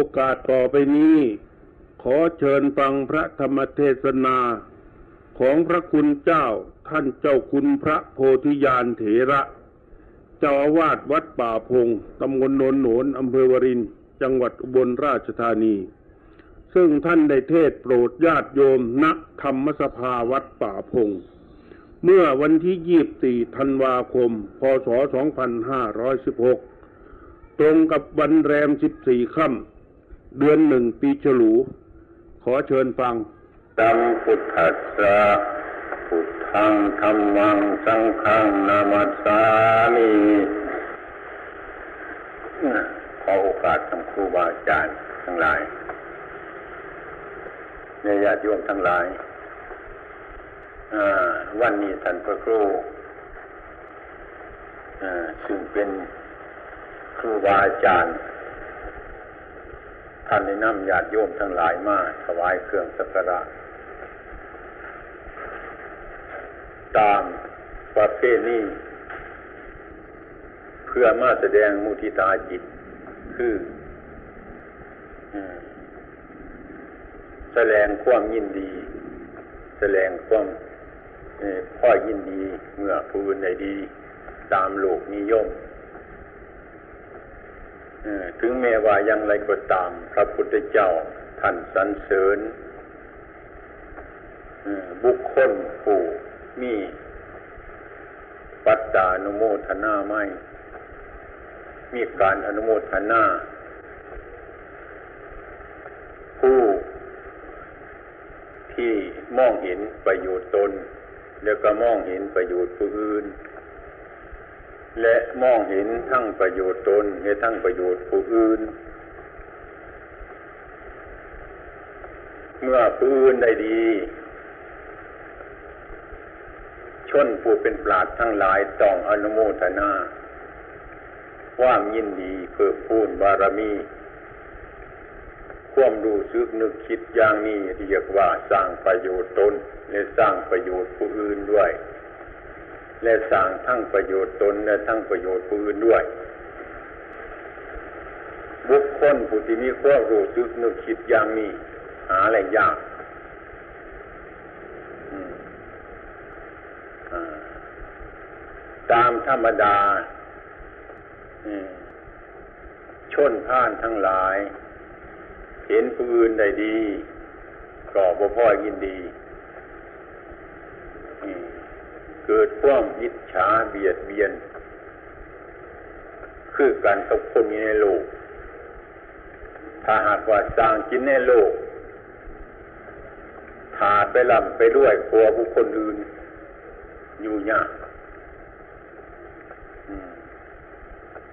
โอกาสต่อไปนี้ ขอเชิญฟังพระธรรมเทศนาของพระคุณเจ้าท่านเจ้าคุณพระโพธิญาณเถระ เจ้าอาวาสวัดป่าพงตำบลโนนโหนนอำเภอวรินจังหวัดอุบลราชธานี ซึ่งท่านได้เทศโปรดญาติโยมณธรรมสภาวัดป่าพง เมื่อวันที่24ธันวาคม พศ 2516 ตรงกับวันแรม 14 ค่ำ เดือนหนึ่งปีฉลู ขอเชิญฟังตัมพุทธัสสะพุทธังธรรมังสังฆังนามัสสามิขอโอกาสทำครูบาอาจารย์ทั้งหลายในญาติโยมทั้งหลาย วันนี้ท่านพระครูซึ่งเป็นครูบาอาจารย์ ท่านได้นำญาติโยมทั้งหลายมาถวายเครื่องสักการะ ตามประเภทนี้เพื่อมาแสดงมุทิตาจิต คือแสดงความยินดี แสดงความพ่อยินดีเมื่อผู้อื่นใดดี ตามโลกนิยม ถึงแม้ว่ายังไรก็ตาม พระพุทธเจ้าท่านสรรเสริญบุคคลผู้มีปัตตานุโมทนาไม่ มีการอนุโมทนาผู้ที่มองเห็นประโยชน์ตน แล้วก็มองเห็นประโยชน์ผู้อื่น และมองเห็นทั้งประโยชน์ตนและทั้งประโยชน์ผู้อื่น เมื่อผู้อื่นได้ดี ชนผู้เป็นปราดทั้งหลายต้องอนุโมทนาความยินดีเพิ่มพูนบารมี ความรู้สึกนึกคิดอย่างนี้เรียกว่าสร้างประโยชน์ตนและสร้างประโยชน์ผู้อื่นด้วย และสร้างทั้งประโยชน์ตนและทั้งประโยชน์ผู้อื่นด้วย บุคคลผู้ที่มีความรู้สึกนึกคิดอย่างนี้หาอะไรยากตามธรรมดาชนผ่านทั้งหลาย เห็นผู้อื่นได้ดีก็บ่พ่อยินดี เกิดความอิจฉาเบียดเบียน คือการตกคนในโลก ถ้าหากว่าสร้างกินในโลกขาดไปลำไปด้วยกลัวบุคคลอื่น อยู่ยาก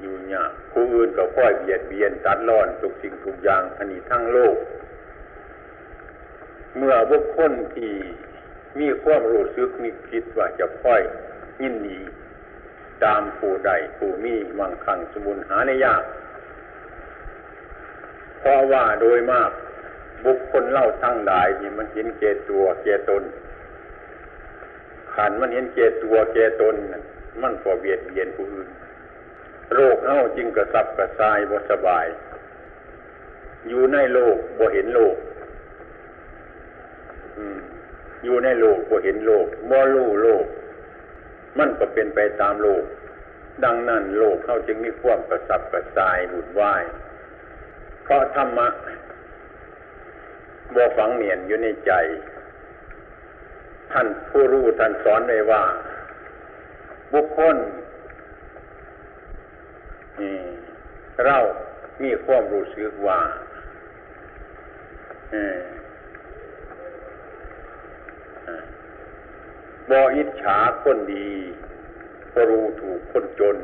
อยู่ยากผู้อื่นก็ค่อยเบียดเบียนตัดร้อนทุกสิ่งทุกอย่างอันนี้ทั้งโลก เมื่อบุคคลที่ มีความรู้สึกมีคิดว่าจะค่อยยินดีตามผู้ใดผู้มีมั่งคั่งสมบูรณ์หาในยาก เพราะว่าโดยมากบุคคลเล่าทั้งหลายนี่มันเห็นเกตัวเกตนขันมันเห็นเกตัวเกตน มันก็เบียดเบียนผู้อื่น โรคเฮาจึงกระสับกระส่ายบ่สบาย อยู่ในโลกบ่เห็นโลก อ อยู่ในโลกบ่เห็นโลกบ่รู้โลก มันก็เป็นไปตามโลก ดังนั้นโลกเขาจึงมีความกระสับกระส่ายบุญวายเพราะธรรมะบ่ฝังเมียนอยู่ในใจ ท่านผู้รู้ท่านสอนไว้ว่า บุคคลเรามีความรู้สึกว่า บออิจฉาคนดีก็รู้ถูกคนจน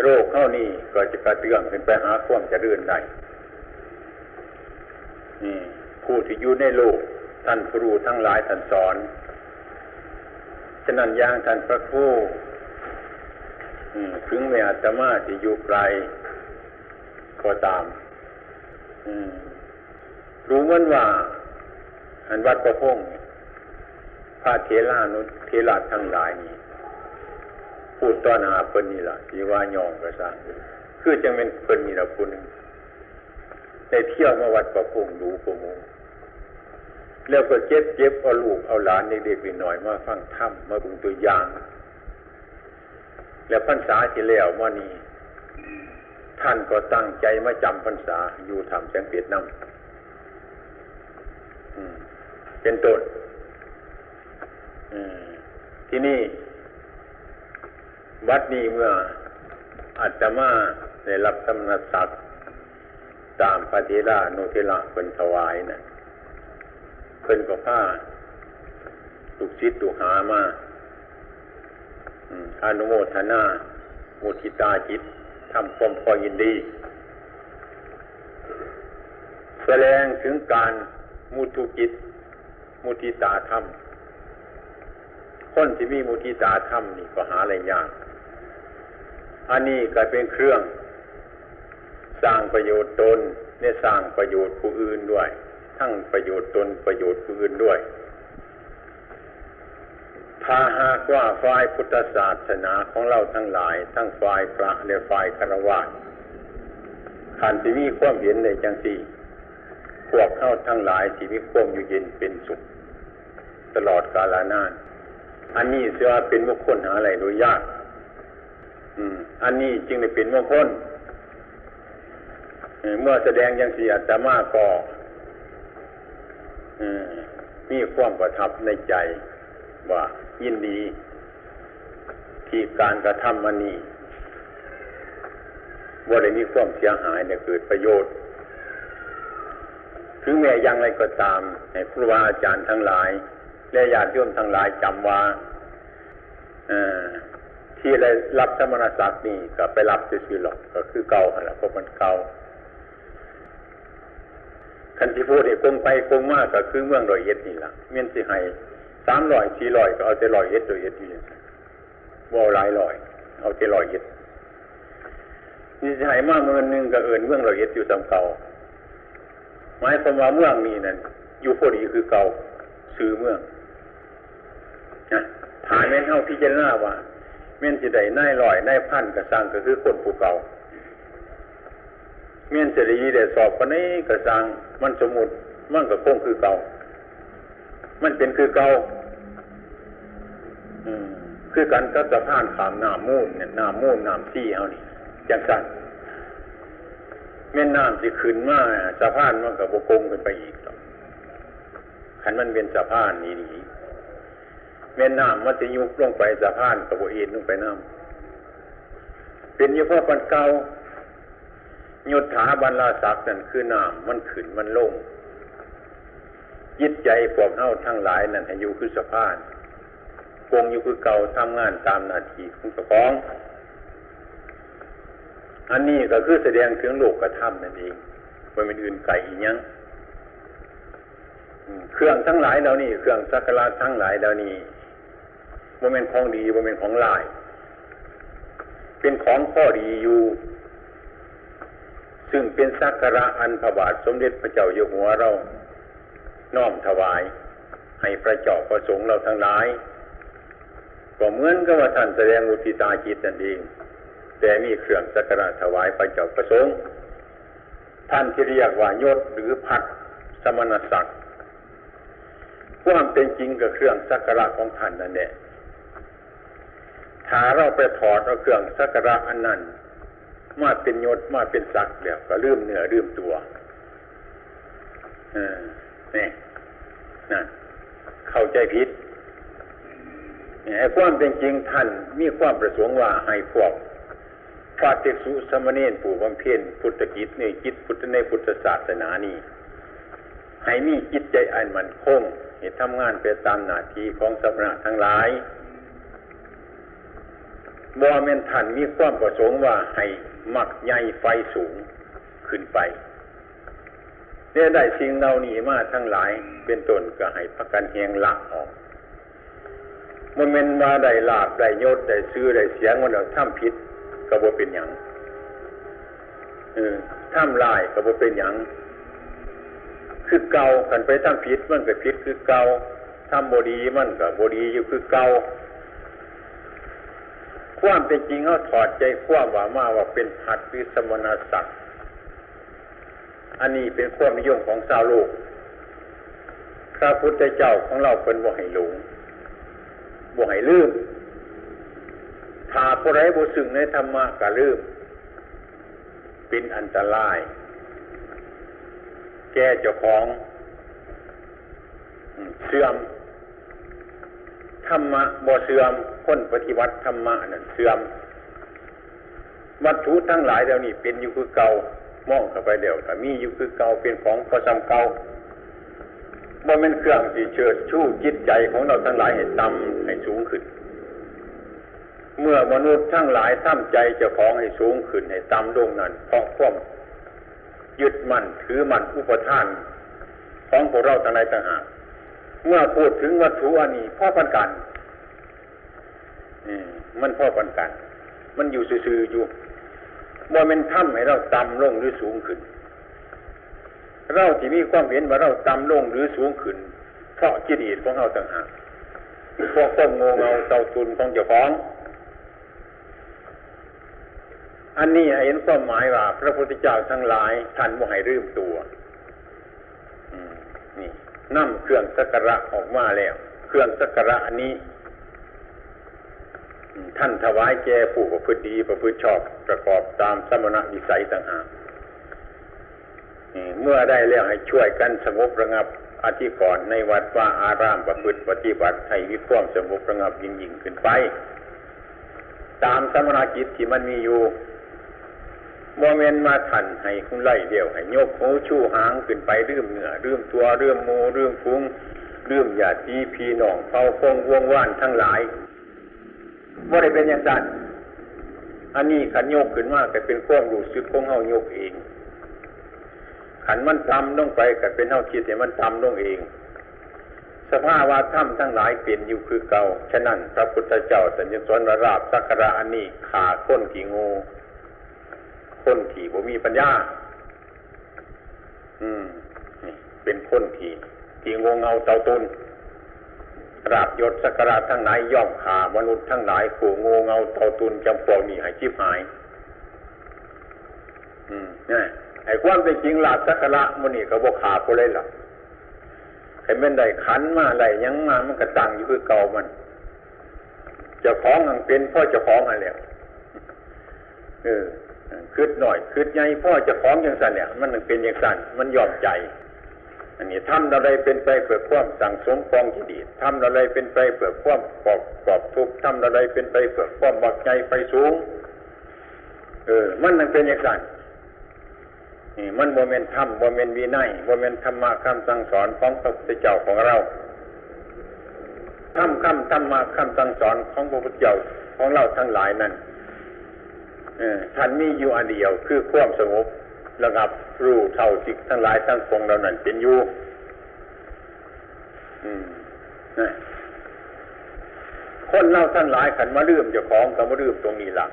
โรคเข้านี่ก็จะกระเตื้องเป็นไปหาความจะเรื่อนได้ผู้ที่อยู่ในโลกท่านครูทั้งหลายท่านสอน ฉะนั้นย่างท่านพระครูถึงแม้อาตมาจะอยู่ไกลก็ตามรู้มันว่า อันวัดประพงพ ระเทลานุเทลาทั้งหลายนี่พูดต้อนหาเพิ่นนี่ล่ะที่ว่ายองกระซังคือจะเป็นเพิ่นนี่ละคุณได้เที่ยวมาวัดประพงดูประโมแล้วก็เจ็บเจ็บเอาลูกเอาหลานเด็กๆหน่อยมาฟังธรรมาบุงตัวอย่าง แล้วพรรษาที่แล้วมานี้ท่านก็ตั้งใจมาจำพรรษาอยู่ทำแสงเปียดน้ำเป็นต้น ที่นี่ วัดนี้เมื่ออาตมาได้รับสมณศักดิ์ตามปฏิรานเทละเป็นถวายนะ่ะเพิ่นก็ผ้าตุกชิดตุกหามาอนุโมทนามุทิตาจิตทำความพอยินดี แสดงถึงการมุทุจิตมุทิตาธรรม คนที่มีมุทิตาธรรมนี่ก็หาอะไรยาก อันนี้ก็เป็นเครื่อง สร้างประโยชน์ตนเนี่ยสร้างประโยชน์ผู้อื่นด้วย ทั้งประโยชน์ตนประโยชน์ผู้อื่นด้วย ถ้าหากว่าฝ่ายพุทธศาสนาของเราทั้งหลาย ทั้งฝ่ายพระและฝ่ายคารวะขันที่มีความเห็นในจังสี่พวกเข้าทั้งหลายที่มีความอยู่เย็นเป็นสุข ตลอดกาลนาน อันนี้เสียเป็นมงคลหาอะไรโดยยาก อืม อันนี้จึงได้เป็นมงคลเมื่อแสดงย่างสี่อัตมาก็มีความประทับในใจ ว่ายินดี ที่การกระทำมันนี้ว่าได้มีความเสียหายเนี่ยเกิดประโยชน์ ถึงแม้ยังไรก็ตามให้ครูบาอาจารย์ทั้งหลาย และญาติโยมทั้งหลายจำว่าที่ได้รับสมณศักดิ์นี่ก็ไปรับซื่อหรอกก็คือเก่าอะไรเพราะมันเก่าคันที่พูดเนี่ยคงไปคงมากก็คือเมืองรอยเอ็ดนี่แหละเมียนสิให้สามร้อยสี่ร้อยก็เอาแต่ร้อยเอ็ดรอยเอ็ดอยู่ว่าหลายร้อย เอาแต่ร้อยเอ็ดนี่สิให้มากเมืองนึงก็เอินเมืองรอยเอ็ดอยู่สำเก่าหมายความว่าเมืองนี้นั่นอยู่พอดีคือเก่าซื้อเมือง นะฐานแม่นเท่าพิจารณาว่าเม่นสิได้นายลอยนายพันกระสังก็คือคนผู้เก่าเม่นเสรีได้สอบคนนี้กระสังมันสมุดมันก็คงคือเก่า มันเป็นคือเก่าคือกันก็สะพานขามน้ำมูนเนี่ยน้ำมูนน้ำซี่เอานี่จังสันแม่นน้ำสิขึ้นมาสะพานมันก็บกงกันไปอีกต่อขันมันเป็นสะพานนี้นี่ แม่น้ำมันจะยุบลงไปสะพานกับเอ็นลงไปน้ำเป็นยี่ห้อปันเก่ายุทธาบรรลาศักดิ์นั่นคือน้ำมันขึ้นมันลงยิตใจพวกเฮาทั้งหลายนั่นให้อยู่คือสะพานคงอยู่คือเก่าทำงานตามนาทีของเจ้าของ อันนี้ก็คือแสดงถึงโลกกระทำนั่นเองมันเป็นอื่นไกลอีกยังเครื่องทั้งหลายเหล่านี้เครื่องสักการะทั้งหลายเหล่านี้ มันเป็นของดีมันเป็นของลาย เป็นของข้อดีอยู่ ซึ่งเป็นสักการะอันพระบาทสมเด็จพระเจ้าอยู่หัวเราน้อมถวาย ให้พระเจ้าประสงค์เราทั้งหลายก็เหมือนกับว่าท่านแสดงอุทิตาจิตนั่นเองแต่มีเครื่องสักการะถวายพระเจ้าประสงค์ท่านที่เรียกว่ายศหรือพัดสมณศักดิ์ความเป็นจริงกับเครื่องสักการะของท่านนั่นแหละ ถ้าเราไปถอดเอาเครื่องสักการะอันนั้นมาเป็นยศมาเป็นศักดิ์แล้วก็ลืมเนื้อลืมตัวนี่นะเข้าใจผิดไอ้ความเป็นจริงท่านมีความประสงค์ว่าให้พวกพระเทสุสมณีนผู้บำเพ็ญพุทธกิจในจิตพุทธในพุทธศาสนานี้ให้มีจิตใจอันมันคงให้ทำงานไปตามหน้าที่ของสมณะทั้งหลาย บ่เมนท่านมีความประสงค์ว่าให้มักใหญ่ไฟสูงขึ้นไปเนี่ยได้สิ่งเหล่านี้มาทั้งหลายเป็นต้นก็ให้พักกันเฮงละออกมันเป็นมาได้ลาบได้ยศได้ซื้อได้เสียงมันเราทำผิดก็บ่เป็นอย่างเออทำลายก็บ่เป็นอย่างคือเก่ากันไปท่ำผิดมันก็ผิดคือเก่าทำบดีมันก็บดีอยู่คือเก่า ความเป็นจริงเขาถอดใจความว่ามาว่าเป็นผัดหรือสมณศักดิ์อันนี้เป็นความนิยมของชาวโลก พระพุทธเจ้าของเราเป็นบ่ให้หลงบ่ให้ลืมถ้าผู้ใดบ่สึงในธรรมะก็ลืม เป็นอันตราย แก่เจ้าของเสื่อม ธรรมะบ่เสื่อมคนปฏิวัติธรรมะนั่นเสื่อม วัตถุทั้งหลายเดี๋ยวนี้เป็นอยู่คือเก่ามองเข้าไปเดี๋ยวก็มีอยู่คือเก่าเป็นของพอจำเก่าบ่เป็นเครื่องที่เชิดชู้จิตใจของเราทั้งหลายให้ต่ำให้สูงขึ้น เมื่อมนุษย์ทั้งหลายทำใจเจ้าของให้สูงขึ้นให้ต่ำลงนั้นเพราะความยึดมั่นถือมั่นอุปทาน ของพวกเราทั้งหลายต่างหาก เมื่อพูดถึงวัตถุอันนี้พ่อพันกันมันพ่อพันกัน มันอยู่ซื่อๆอยู่บ่เป็นถ้ำให้เราต่ำลงหรือสูงขึ้น เราที่มีความเห็นว่าเราต่ำลงหรือสูงขึ้น เพราะจิตอิของเราต่างหากเพราะความโงเงาเตาตุนของเจ้าของ อันนี้เห็นความหมายว่า พระพุทธเจ้าทั้งหลายท่านบ่ให้ลืมตัวนี่ นำเครื่องสักการะออกมาแล้ว เครื่องสักการะอันนี้ ท่านถวายแก่ผู้ประพฤติดีประพฤติชอบประกอบตามสมณวิสัยต่างหากเมื่อได้แล้วให้ช่วยกันสงบระงับอธิกรณ์ในวัดว่าอารามประพฤติปฏิบัติให้มีความสงบระงับยิ่งยิ่งขึ้นไป ตามสมณกิจที่มันมีอยู่ โมเมนมาทันให้คุณไล่เดียวให้ยกหูชูหางขึ้นไปเรื่มเหนือเรื่มตัวเรื่มโมเรื่มฟุ้งเรื่มหยาดีพีหนองเฝ้าฟงวงว่านทั้งหลายว่าได้เป็นอย่างนั้นอันนี้ขันโยกขึ้นมากแต่เป็นความรู้สึกของเฮาโยกเอง ขันมันทำลงไปก็เป็นเฮาคิดแต่มันทำลงเอง สภาวะถ้ำทั้งหลายเปลี่ยนอยู่คือเก่า ฉะนั้นพระพุทธเจ้าสัญญสวนราบสักระอันนี้ขาค้นขี่งู คนขี่บ่มีปัญญา อืมนี่เป็นคนขี่ขี่งงเงาเตาตุนราบยศสักการะทั้งหลายย่อมขามนุษย์ทั้งหลายขู่งูเงาเตาตุนจำพวกนี้ให้ชิบหาย อืมนี่ไอ้ความเป็นจริงลาบสักระมันนี่ก็บ่ขาพอเลยหรอกใครเป็นได้ขันมาอะไรยังมามันก็ตั้งอยู่คือเก่ามันเจ้าของมันเป็นพ่อเจ้าของอะไรเออ คืดหน่อยคืดใหญ่พ่อจ้าของอย่างสันเนี่ยมันเป็นอย่างสันมันยอมใจอันนี้ทำอะไรเป็นไปเพื่อความสั่งสมกองที่ดีทำอะไรเป็นไปเพื่อความกอบกอบทุกทำอะไรเป็นไปเพื่อความบักใจไปสูง เออ มันมันเป็นอย่างนั้นนี่มันโมเมนต์ธรรมโมเมนต์วินัยโมเมนต์ธรรมะคำสั่งสอนของพระพุทธเจ้าของเราธรรมคำธรรมะคำสั่งสอนของพระพุทธเจ้าของเราทั้งหลายนั้น ท่านมีอยู่อันเดียวคือความสงบระงับรู้เท่าสิ่งทั้งหลายทั้งปวงเรานั้นเป็นอยู่คนเล่าทั้งหลายขันมาเรื่มเจ้าของกับมาเรื่มตรงนี้ละ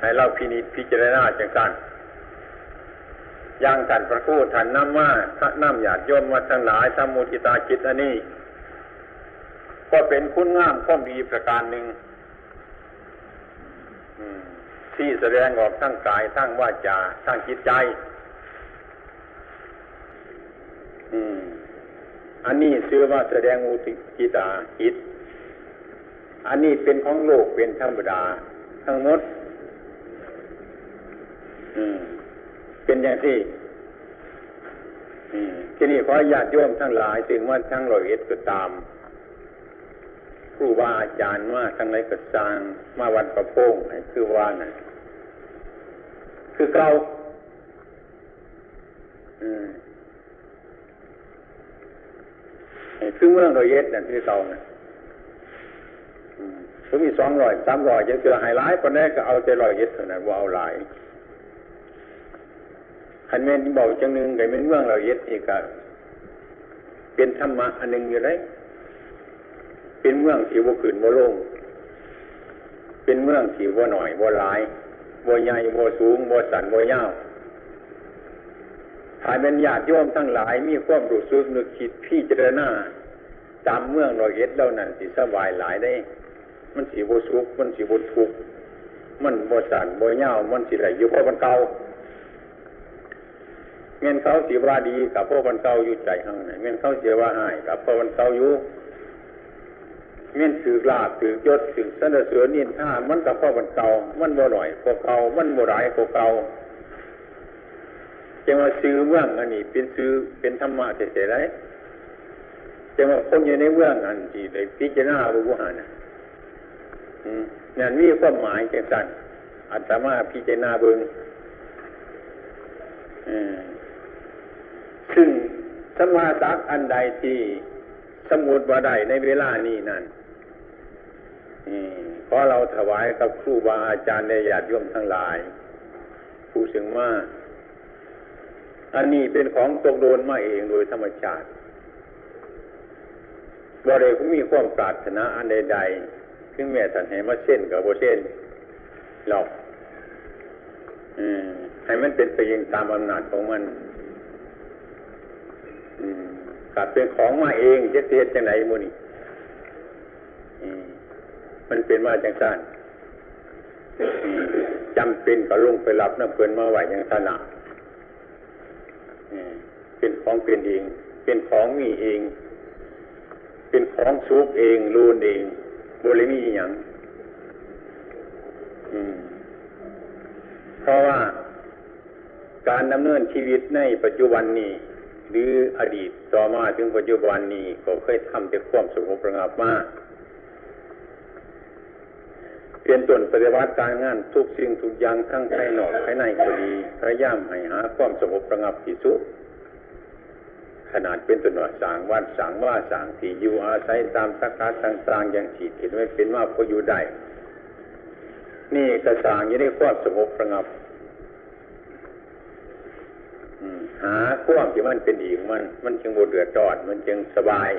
ให้เราพินิจพิจารณาจังกันย่างท่านพระคูท่านน้ำมาพระน้ำหยาดย่นมาทั้งหลายสมุทิตาจิตอันนี้ ก็เป็นคุณงามข้อมดีประการหนึ่ง ที่แสดงออกทั้งกายทั้งวาจาทั้งจิตใจ อืม อันนี้ชื่อว่าแสดงอุติจิตาจิต อันนี้เป็นของโลกเป็นธรรมดา ทั้งหมด อืม เป็นอย่างที่ที่นี่ขอญาติโยมทั้งหลายถึงว่าทั้งร้อยเอ็ดก็ตามครูบาอาจารย์มาทั้งไรก็สร้างมาวันประโพงคือว่าน่ะ คือเก่าคือเมืองรอยเอ็ดนั่นคือเก่านะถ้ามีสองร้อยสามร้อยยังเจอหายหลายคนแรกก็เอาใจรอยเอ็ดเท่านั้นว่าเอาหลายขันเมนบอกจังหนึ่งไก่เป็นเมืองรอยเอ็ดอีกก็เป็นธรรมะอันหนึ่งอยู่เลยเป็นเมืองที่ว่าขืนว่าโล่งเป็นเมืองที่ว่าหน่อยว่าหลาย บัวใหญ่บสูงบัวสันบัวยาวถ่ายเป็นญาติโยมทั้งหลายมีความรู้สึกนึกคิดพี่เจรณาตามเมืองรอยเอ็ดเล่านั้นสิสบายหลายได้ มันสีบัวสุกมันสีบัวทุกมันบัวสันบัวยาวมันสีไหลอยู่เพราะมันเก่าเงินเขาสียว่าดีกับพ่อวันเก่าอยู่ใจข้างในเงินเขาเสียว่าหายกับพ่อวันเก่าอยู่ เงินถือลาบถือยศถือสนเสือนินท่ามันกับพ่อวันเก่ามันบ่หน่อยกว่าเก่ามันบ่หลายกว่าเก่าจะมาซื้อเมืองอันนี้เป็นซื้อเป็นธรรมะเฉยๆไรจะมาคนอยู่ในเมืองอันที่ได้พิจารณาบุญหันนั่นมีความหมายจังสันอัตมาพิจารณาเบิงซึ่งสมาสักอันใดที่สมุดว่าใดในเวลานี้นั่น เพราะเราถวายกับครูบาอาจารย์ในญาติโยมทั้งหลาย ผู้สึงว่าอันนี้เป็นของตกโดนมาเองโดยธรรมชาติบ่ได้มีความปรารถนาอันใดๆถึงแม้ท่านให้มาเส้นกับโบเส้นหรอกให้มันเป็นไปยังตามอำนาจของมันกลับเป็นของมาเองจะเสียจังไหนมูนี่ มันเป็นมาจังสั้นจำเป็นก็ลงไปรับน้ำเพลินมาไหวอย่างสนาเป็นของเป็นเอง เป็นของมีเอง เป็นของซุกเองรูนเองบริมีอย่างเพราะว่าการดำเนินชีวิตในปัจจุบันนี้ หรืออดีตต่อมาถึงปัจจุบันนี้ก็เคยทำแต่ความสงบระงับมาก เปลี่ยนตนปฏิบัติการงานทุกสิ่งทุกอย่างทั้งภายนอกภายในก็ดีพยายามให้หาความสงบระงับที่สุดขนาดเป็นตัวหน่วยสางวัดสางว่าสางที่อยู่อาศัยตามสักการต่างๆอย่างฉีดเห็นไว้เป็นว่าพออยู่ได้นี่กระสางยังได้ความสงบระงับหาความที่มันเป็นอีกมัน มันจึงบดเดือดร้อนมันจึงสบาย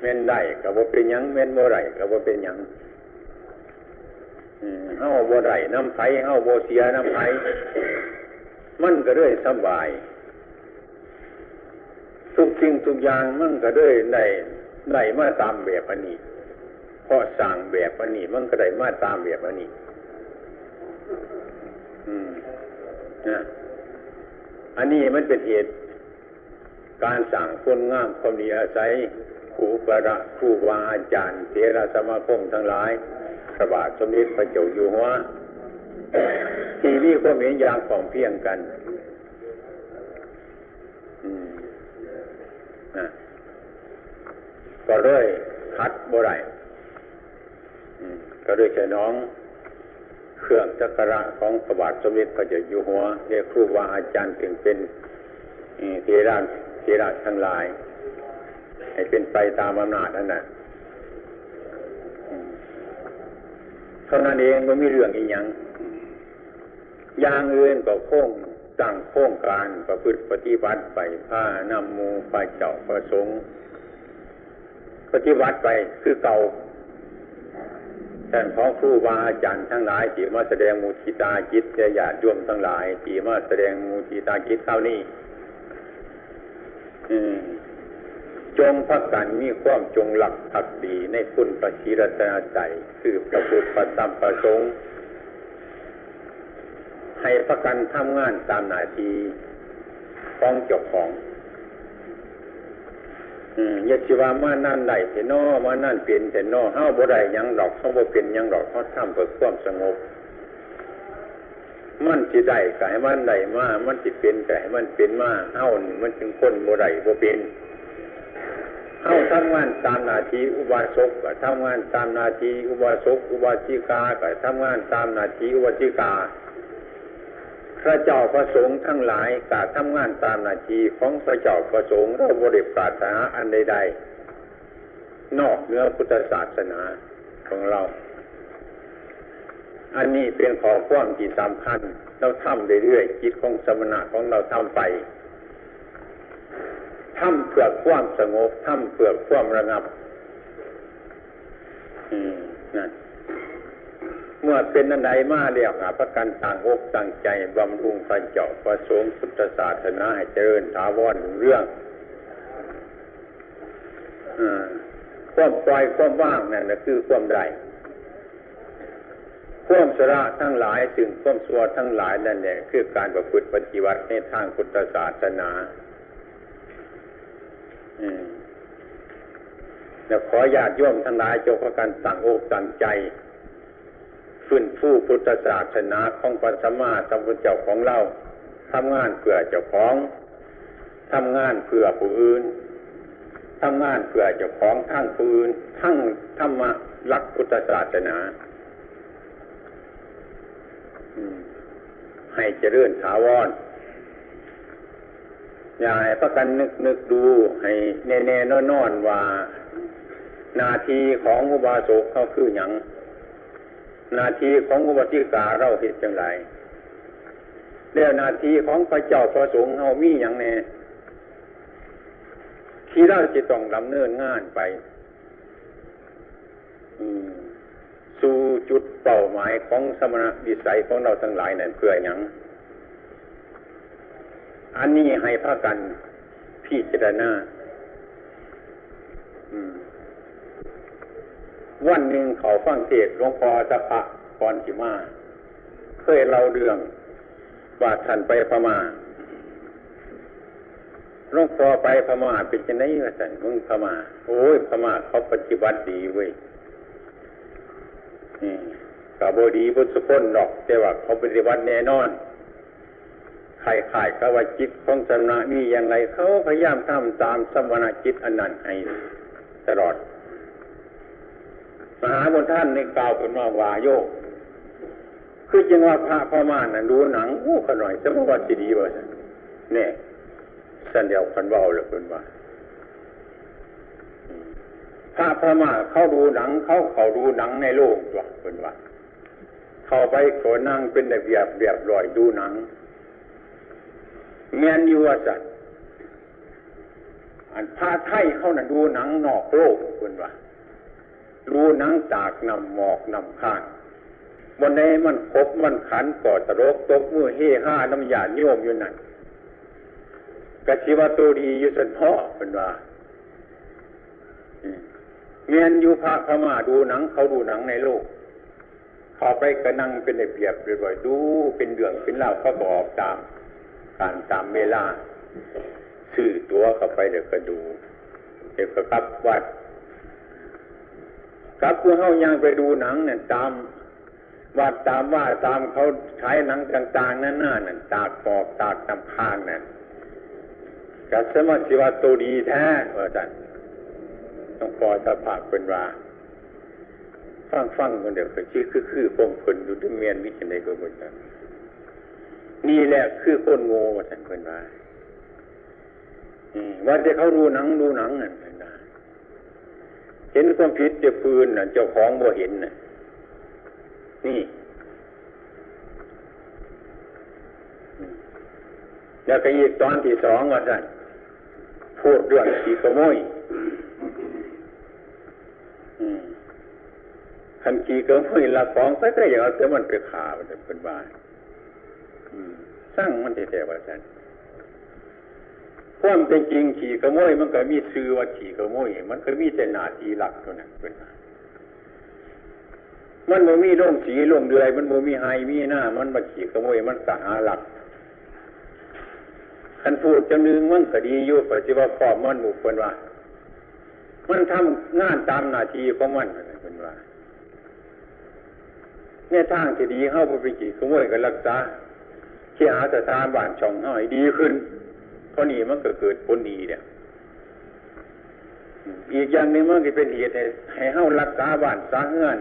เม่นได้กับว่าเป็นยังเม่นโมไรกับว่าเป็นยัง เฮาโบไรน้ำไผ่เฮาโบเสียน้ำไผ่มันก็เลยสบาย ทุกสิ่งทุกอย่างมันก็เลยได้ได้มาตามแบบอันนี้เพอสั่งแบบอันนี้มันก็ได้มาตามแบบอันนี้ อืมนะอันนี้มันเป็นเหตุ การสั่งคนงามความดีอาศัยครูประครูบาอาจารย์เทระสมาคมทั้งหลาย พระบาทสมเด็จพระเจ้าอยู่หัวทีนี่ก็เหมือนอย่างของเพียงกันก็เลยคัดบ่ไรก็เลยใช้น้อง เครื่องจักระของพระบาทสมเด็จพระเจ้าอยู่หัวเรียกครูบาอาจารย์ถึงเป็นเทราเทราทั้งหลาย ให้เป็นไปตามอำนาจนั่นแหละ เท่านั้นเองมันมีเรื่องอีกอย่างอย่างอื่นก็โค้งตั้งโค้งการประพฤติปฏิบัติไปผ้านำมูไปเจ้าประสงค์ ปฏิบัติไปคือเก่าท่านของครูบาอาจารย์ทั้งหลายที่มาแสดงมูทิตาจิตญาติโยมทั้งหลายที่มาแสดงมูทิตาจิตเท่านี้ จงพักกันมีความจงหลักผักดีในคุณประชีรตนาใจคือประพุทธประธรรมประสงค์ให้พักกันทำงานตามหน้าที่ของเจ้าของยาชิวามานั่นได้เถนอมานั่นเปลี่ยนเถนอเฮ้าบ่ได้ยังดอกเฮาบ่เป็นยังดอกเขาทำเพื่อความสงบ มันสิได้ก็ให้มันได้มา มันสิเป็นก็ให้มันเป็นมาเฮ้ามันจึงคนบ่ได้บ่เป็น เฮาทำงานตามหน้าที่อุบาสกก็ทำงานตามหน้าที่อุบาสกอุบาสิกาก็ทำงานตามหน้าที่อุบาสิกา พระเจ้าประสงค์ทั้งหลายกาทำงานตามนาทีของพระเจ้าประสงค์เราบริปรารถนาอันใดๆนอกเนื้อพุทธศาสนาของเรา อันนี้เป็นขอความที่สำคัญเราทำเรื่อยๆจิตของสมณะของเราทำไป ทำเพื่อความสงบทำเพื่อความระงับอืมนั่นเมื่อเป็นอันใดมาเรียกหาประกันต่างอกต่างใจบำรุงพระเจ้าประสงค์พุทธศาสนาให้เจริญถาวรเรื่องความปล่อยความว่างนั่นคือความไรคข่มสระทั้งหลายซึ่งข่มสัวทั้งหลายนั่นแหละคือการประพฤติปฏิบัติในทางพุทธศาสนา แล้วขอญาติโยมทั้งหลายจงพากันตั้งอกตั้งใจฟื้นฟูพุทธศาสนาของปัสมาสัมพุทธเจ้าของเราทำงานเพื่อเจ้าของทำงานเพื่อผู้อื่นทำงานเพื่อเจ้าของทั้งผู้อื่นทั้งธรรมะรักพุทธศาสนาให้เจริญถาวร อย่าให้ประกันนึกนึกดู ให้แน่แน่นอนว่า นาทีของอุบาสกเขาคืออย่างนาทีของอุบาสิกาเราเหตุจังไรแล้วนาทีของพระเจ้าพระสงฆ์เขามีอย่างแน่ที่เราจะต้องดำเนินงานไปสู่จุดเป้าหมายของสมณวิสัยของเราทั้งหลายนั่นเพื่ออย่าง อันนี้ให้พากันพิจารณาวันหนึ่งเขาฟังเทศหลวงพ่อสะพะกรจิมาเคยเราเรื่องว่าท่านไปพมา่าหลวงพ่อไปพม่าเป็นจังไงวะท่านมึงพม่าโอ้ยพม่าเขาปฏิบัติดีเว้ยกับบดีบุตรพ้นอก แต่ว่าเขาปฏิบัติแน่นอน ขายขายกว่าจิตของสมณะนี่อย่างไรเขาพยายามทำตามสมณจิตอันนั้นให้ตลอด มหาบุญท่านในกล่าวเป็นว่าวาโยกคือจึงว่าพระพม่าน่ะดูหนังอู้ขน่อยสมวัติดีว่าเนี่ยสันเดียวคันว่าเลยเป็นว่าพระพม่าเขาดูหนังเขาเขาดูหนังในโลกตัวเป็นว่า เข้าไปโขนั่งเป็นระเบียบเรียบร้อยดูหนัง เงียนยูว่าสัตว์อันพาไทยเขาน่ะดูหนังนอกโลกคุณว่าดูหนังจากนำหมอกนำข้างวันนี้มันคบมันขันก่อตรกตกมือเฮ่ห้าน้ำยาโยมอยู่นั่นกะชิวตัวดีอยู่สันพ่อเป็นว่าเงียนอยู่พระพม่าดูหนัง เขาดูหนังในโลก เขาไปกระนั่งเป็นเปียบเรียบดูเป็นเดืองเป็นเล่าเขาบอกตาม การตามเวลาซื้อตัวเข้าไปเดี๋ยวก็ดูเดี๋ยวก็กลับวัดกลับพวกเขายังไปดูหนังเนี่ยตามวัดตามว่าตามเขาใช้หนังต่างๆนั่นน่ะนั่นตากปอกตากตำพานนั่นกัสมาชิวาตัวดีแท้ว่าจันต้องพอสภาพเป็นว่าฟังฟังคนเดียวคือชื่อคือคือปงคนดูด้วยเมียนวิจัยก็เหมือนกัน นี่แหละคือคนโง่ท่านเพื่นว่าว่าจะเขาดูหนังดูหนังนั่นนะเห็นความผิดจะปืนน่ะ เจ้าของบ่เห็นน่ะ นี่แล้วก็อีกตอนที่สองว่าท่านพูดเรื่องขี่ขโมยคันขี่ขโมยละของไปก็อย่างเอาแต่มันไปขามันเป็นบ้า สร้างมันแท้ๆว่าท่านความเป็นจริงขี่ขโมยมันก็มีชื่อว่าขี่ขโมยมันก็มีแต่หนาทีหลักเท่านั้นเป็นมันโมมีร่มสีร่มเดือย มันโมมีไฮมีหน้า มันมาขี่ขโมยมันสหาหลักคันพูดจะนึงมันก็ดีอยู่ปัจจุบันพอมันหมู่คนว่า มันทำงานตามหน้าที่ของมันเป็นว่าเนี่ยทางที่ดีเข้าไปขี่ขโมยกันรักษา ที่หาสถานบ้านช่องให้ดีขึ้นเพราะนี่มันก็เกิดผลดีเนี่ยอีกอย่างหนึ่งมันก็เป็นเหตุให้เฮารักษาบ้านสร้างเงื่อน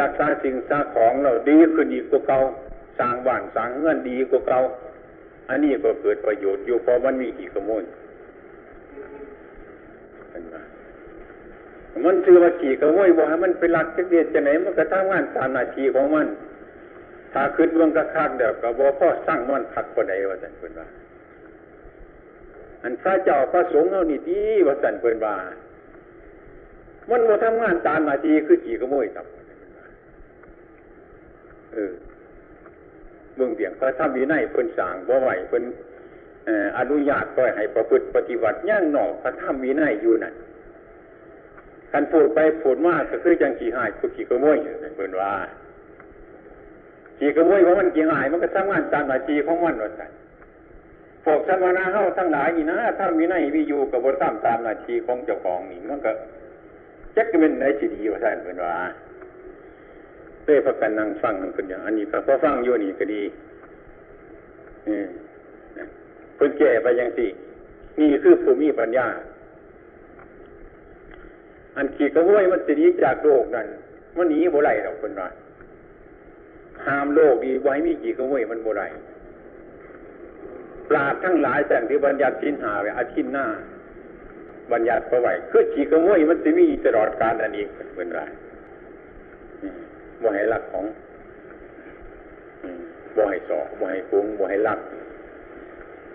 รักษาสิ่งสร้างของเราดีขึ้นอีกกว่าเก่าสร้างบ้านสร้างเงื่อนดีกว่าเก่าอันนี้ก็เกิดประโยชน์อยู่เพราะมันมีกี่ขโมยมันคือว่าขี่ขโมยบอกให้มันเป็นหลักเดียจะไหนมันก็ทำงานตามหน้าที่ของมัน ถ้าขึ้นเมืองกระคักเดี๋ยวก็บอกพ่อสร้างมันผักคนใดว่าสันเพิ่นว่า อันพระเจ้าพระสงฆ์เอานี่ดีว่าสันเพิ่นว่า มันมาทำงานตามนาทีคือขี่ขโมยครับเออเมืองเบียงพระธรรมวินัยเพิ่นสั่งบ่ไหวเพิ่นอนุญาตก็ให้ประพฤติปฏิบัติย่างหนอกพระธรรมวินัยอยู่นั่นการพูดไปพูดมากก็คือจังขี่หายคือขี่ขโมยเพิ่นว่า ขี่ขโมยเพรามันเกี่ยงหายมันก็ทำงานตามหน้าที่ของมันว่าสั่นพวกสมณะเฮาทั้งหลายนี่นะถ้ามีในวิอยู่กับบทตามตามหน้าที่ของเจ้าของนี่มันก็จักจะเป็นไหนสิดีว่าสั่นเป็นว่าเต้พักกันนั่งฟังกันคนอย่างอันนี้ก็พอฟังอยู่นี่ก็ดีเพิ่นแก่ไปยังสินี่คือภูมิปัญญา อันขี่กระห้วยมันสิหนีจากโลกนั่นมันหนีบ่ไรหรอกคนว่า ห้ามโลกดีไว้มีขี่กระห้วยมันบ่ไรปราดทั้งหลายแต่งที่บัญญัติสินหาไว้อาทิตย์หน้า บัญญัติเอาไว้คือขี่กระห้วยมันจะมีตลอดกาลอันนี้เป็นไรบ่ให้ลักของบ่ให้สอกบ่ให้กุ้งบ่ให้ลัก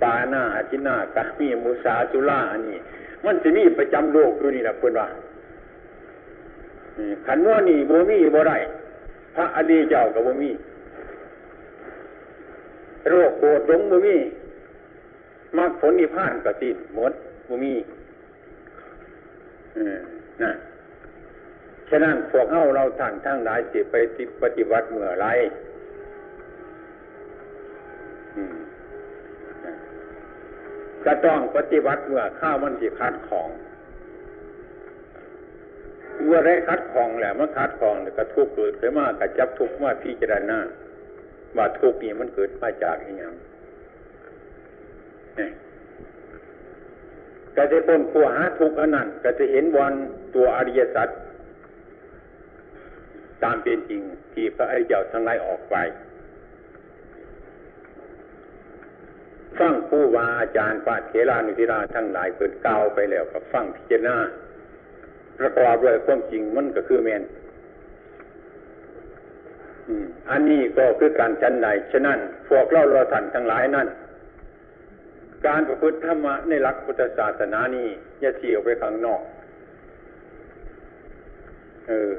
ปาหน้าอาทิตย์หน้ากามีมุสาจุล่าอันนี้ มันจะมีประจำโลกอยู่นี่นะเพื่อนว่าขันว่านี่บ่มีบ่ได้ พระอดีเจ้ากับบ่มีโรคโกรธหลงบ่มีมรรคผลนิพพานก็สิ้นหมดบ่มีนะฉะนั้นพวกเฮาเราท่านทั้งหลายสิไปปฏิบัติเมื่อไรก็ต้องปฏิบัติเมื่อข้าวมันสิคัดของ เมื่อไรคัดของแหละมันคัดของก็ทุกเกิดขึ้นมากระจับทุกมาพิจารณาว่าทุกนี้มันเกิดมาจากอย่างนี่ก็จะพ้นปัวหาทุกข์อันนั้นก็จะเห็นวันตัวอริยสัจตามเป็นจริงที่พระอริยเจ้าทั้งหลายออกไปฟังผู้วาอาจารย์ปาเถรานุทิราทั้งหลายเปิดกาวไปแล้วกับฟังพิจารณา ประกอบด้วยความจริงมันก็คือแมนอันนี้ก็คือการชั้นใดฉะนั้นพวกเราเราทันทั้งหลายนั่น การประพฤติธรรมะในหลักพุทธศาสนานี้อย่าเฉียไปข้างนอก เออ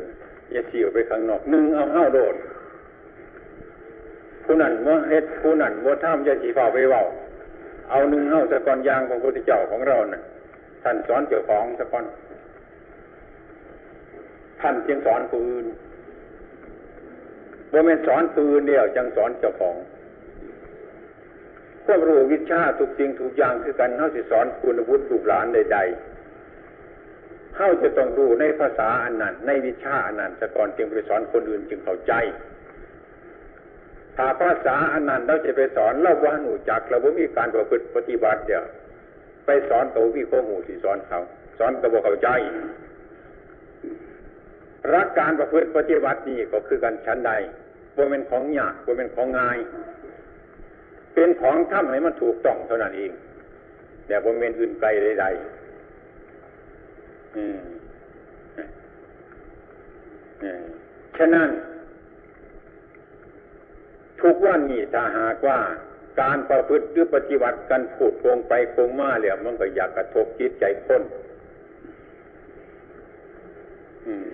อย่าเฉียไปข้างนอกหนึ่งเอาห้าโดดผู้นั้นว่าเฮ็ดผู้นั้นว่าท่ามอย่าฉีฝ่าไปเบาเอาหนึ่งเห้าสะกอนยางของพระพุทธเจ้าของเรานะ่ะท่านสอนเจ้าของสะกอน ท่านจึงสอนปืนบ่แม่นสอนปืนเดียวจังสอนเจ้าของพวกรู้วิชาทุกสิ่งทุกอย่างคือกันเขาสิสอนคุณวุฒิลูกหลานใดๆเขาจะต้องรู้ในภาษาอันนั้น ในวิชาอันนั้นสะก่อนจึงไปสอนคนอื่นจึงเข้าใจถ้าภาษาอันนั้นเราจะไปสอนเราว่าหนูจักเราบ่มีการประพฤติปฏิบัติเดียวไปสอนตัววิโคหูสิสอนเขา สอนตัวเข้าใจ รักการประพฤติปฏิบัตินี่ก็คือการชั้นใดบ่เป็นของยากบ่เป็นของง่าย เป็นของทำให้มันถูกต้องเท่านั้นเองแต่บ่เป็นอื่นไกลใดๆฉะนั้น ทุกวันนี้ถ้าหากว่าการประพฤติหรือปฏิบัติกันพูดโกงไปโกงมาแล้วมันก็อยากกระทบจิตใจคน อืม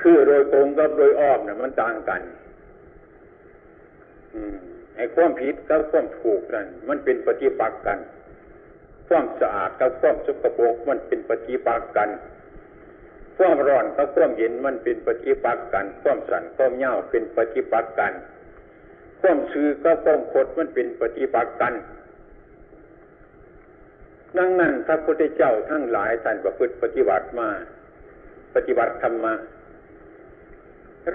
คือโดยตรงกับโดยอ้อมเนี่ยมันต่างกัน อืมไอ้ความผิดกับความถูกนั่นมันเป็นปฏิปักษ์กัน ความสะอาดกับความสกปรกมันเป็นปฏิปักษ์กัน ความร้อนกับความเย็นมันเป็นปฏิปักษ์กัน ความสั่นความเย่าเป็นปฏิปักษ์กัน ความซื่อกับความคดมันเป็นปฏิปักษ์กันดังนั้นพระพุทธเจ้าทั้งหลายท่านประพฤติปฏิบัติมา ปฏิบัติธรรมะ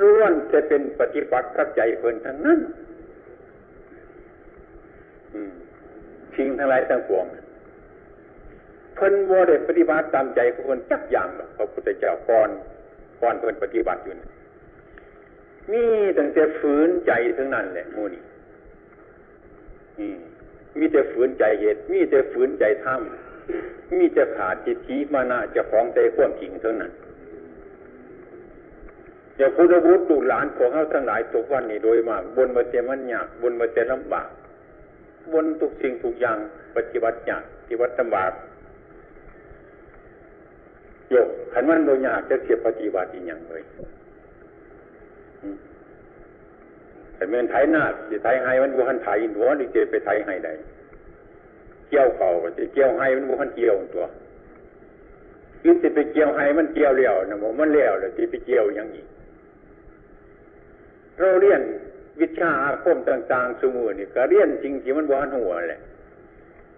ร้วนจะเป็นปฏิปักษ์กับใจเพิ่นทั้งนั้นทิ้งทั้งหลายทั้งปวงเพิ่นโมเดปฏิบัติตามใจของเพิ่นจักอย่างหรอกพระพุทธเจ้าก่อนก่อนเพิ่นปฏิบัติอยู่นะมีตั้งแต่ฝืนใจทั้งนั้นแหละมูนี่มีแต่ฝืนใจเหตุ มีแต่ฝืนใจทำมีแต่ขาดจิตทีมานาจะฟ้องใจความจริงเท่านั้น อย่าพุทธบุตรดูหลานของเขาทั้งหลายทุกวันนี้โดยมากบนมาเตมันยากบนมาเตลำบากบนทุกสิ่งทุกอย่างปฏิบัติยากปฏิบัติลำบากโยกขันมันโดยยากจะเสียปฏิบัติอย่างเลยแต่เมื่อไทยนาจะไทยให้มันบุหันไทยหัวนี่จไปไทยให้ใดเกี่ยวเข่าจะเกี่ยวให้มันบุหันเกี่ยวตัวคือจะไปเกี่ยวให้มันเกี่ยวเลี้ยวนะผมมันเลี้ยวเลยจะไปเกี่ยวอย่างนี้ เราเรียนวิชาอาคมต่างๆสมุนี่ก็เรียนจริงที่มันบ้านหัวแหละ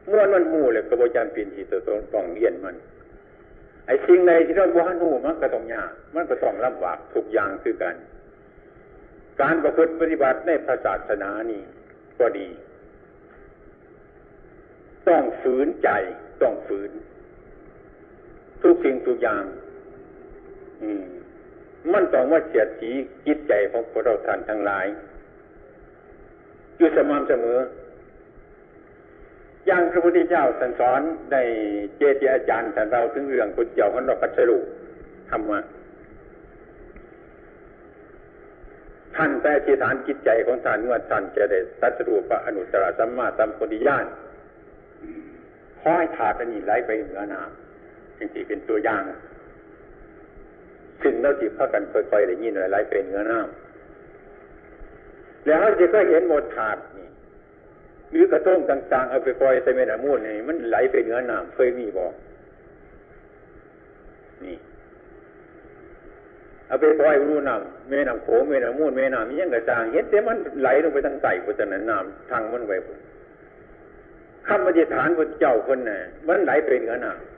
ม้วนมันหูเลยกระบวนการเปลี่ยนที่ตัวตนต้องเรียนมัน ไอ้สิ่งใดที่เราบ้านหูมันก็ต้องยากมันก็ต้องลำบากทุกอย่างคือกัน การประพฤติปฏิบัติในพระศาสนานี่ก็ดี ต้องฝืนใจต้องฝืน ทุกสิ่งทุกอย่าง อืม มันต้องว่าเสียดสีจิตใจของพวกเราท่านทั้งหลาย อยู่สม่ำเสมอ อย่างพระพุทธเจ้าสันสอนในเจติอาจารย์ท่านเราถึงเรื่องคุณเจ้าของเรากัจรุธรรมะท่านแต่ที่ฐานจิตใจของท่านเมื่อท่านจะได้สัจรูปะอนุตตรสัมมาสัมพุทธิญาณคอยถาดอันนี้ไหลไปเหนือน้ำจริงๆเป็นตัวอย่าง ซึ่งเราจิตพากันค่อยๆได้ยินไหลเป็นเนื้อน้ำแล้วเขาจะก็เห็นหมดถาดนี่หรือกระต้งต่างๆเอาไปปล่อยใส่เมนามูนนี่มันไหลไปเนื้อน้ำเคยมีบอกนี่เอาไปปล่อยรูน้ำเมน้ำโขงเมน้ำมูนเมน้ำยังกระจางเห็นแต่มันไหลลงไปทางใต้พุทธนันน้ำทางมันไว้ข้ามปฏิฐานพระเจ้าคนน่ะมันไหลไปเนื้อน้ำ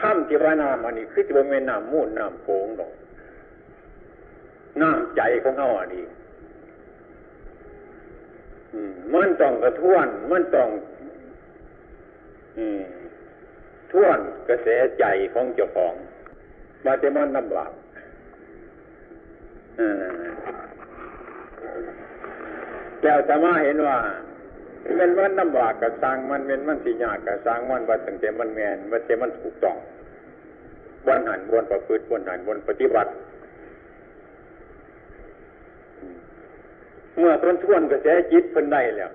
ข้ามที่ว่าน้ำอันนี้คือจะเป็นน้ำมูลน้ำโขงดอกน้ำใจของเขาอันนี้มันต้องกระท้วน มันต้องท้วนกระแสใจของเจ้าของ มาแต่มันลำบากแต่ธรรมาเห็นว่า มันมันลำบากกับสร้างมันเป็นมันสิยากกับสร้างมันว่าตั้งแต่มันแมนว่าแต่มันถูกต้องวันหันวันประพฤติวันหันวันปฏิบัติ เมื่อพ้นทวนกระแสจิตเพิ่นได้แล้ว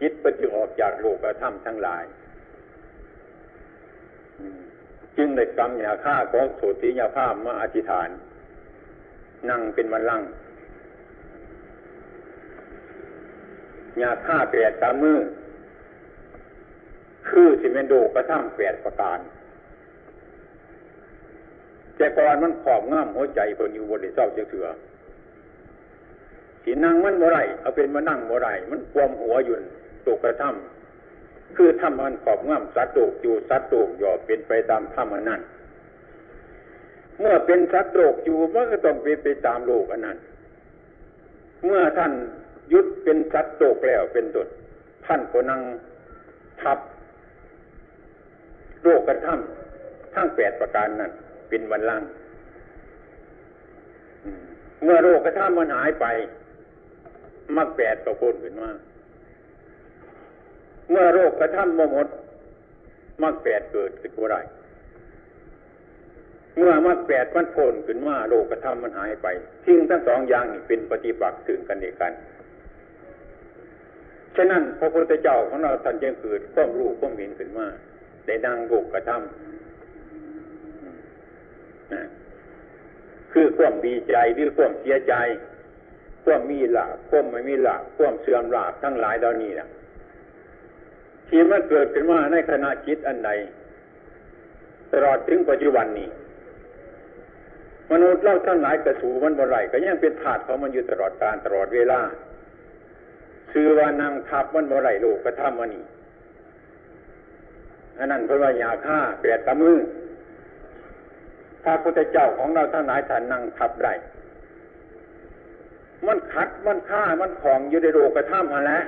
จิตเพิ่นจึงออกจากโลกธรรมทั้งหลาย จึงได้กรรมยาฆ่าของโสติยาภาพมาอธิษฐาน นั่งเป็นวันลัง ยาฆ่าแปดตามมือคือสิเมนโดกระทำแปดประการ แต่ก่อนมันขอบง่ามหัวใจเพิ่นอยู่บนเศร้าเสือสีนั่งมันโมไรเอาเป็นมานั่งโมไรมันความหัวยู่ตกกระทำคือทำมันขอบง่ามสัตว์โตกอยู่สัตว์โตกหย่อเป็นไปตามธรรมนั้นเมื่อเป็นสัตว์โลกอยู่มันก็ต้องเป็นไปตามโลกอันนั้น เมื่อท่าน ยุดเป็นสัตว์โตกแล้วเป็นตุดท่านก็นั่งทับโรคกระทำทั้งแปดประการนั้นเป็นวันล่างเมื่อโรคกระทำมันหายไปมักแปดก็พ้นขึ้นมาเมื่อโรคกระทำหมดมักแปดเกิดขึ้นว่าไรเมื่อมักแปดมันพ้นขึ้นมาโรคกระทำมันหายไปทิ้งทั้งสองอย่างนี่เป็นปฏิบัติถึงกันเดียกัน ฉะนั้นพระพุทธเจ้าของเราท่านจึงเกิดความรู้ความเห็นขึ้นมาได้ดังโลกกระทำคือความดีใจหรือความเสียใจความมีหลาความไม่มีหลาความเสื่อมหลาทั้งหลายเหล่านี้นะที่มันเกิดขึ้นมาในขณะจิตอันใดตลอดถึงปัจจุบันนี้ มนุษย์เล่าทั้งหลายกระสูมันบ่ไรก็ยังเป็นถาดของมันอยู่ตลอดการตลอดเวลา ซื้อว่านางทับมันบ่ไรโลกกระทำมันนี่อันนั้นเพราะว่ายาฆ่าแปดตะมือพระพุทธเจ้าของเราท่านหลายท่านนั่งทับไรมันขัดมันฆ่ามันของอยู่ในโลกกระทำมาแล้ว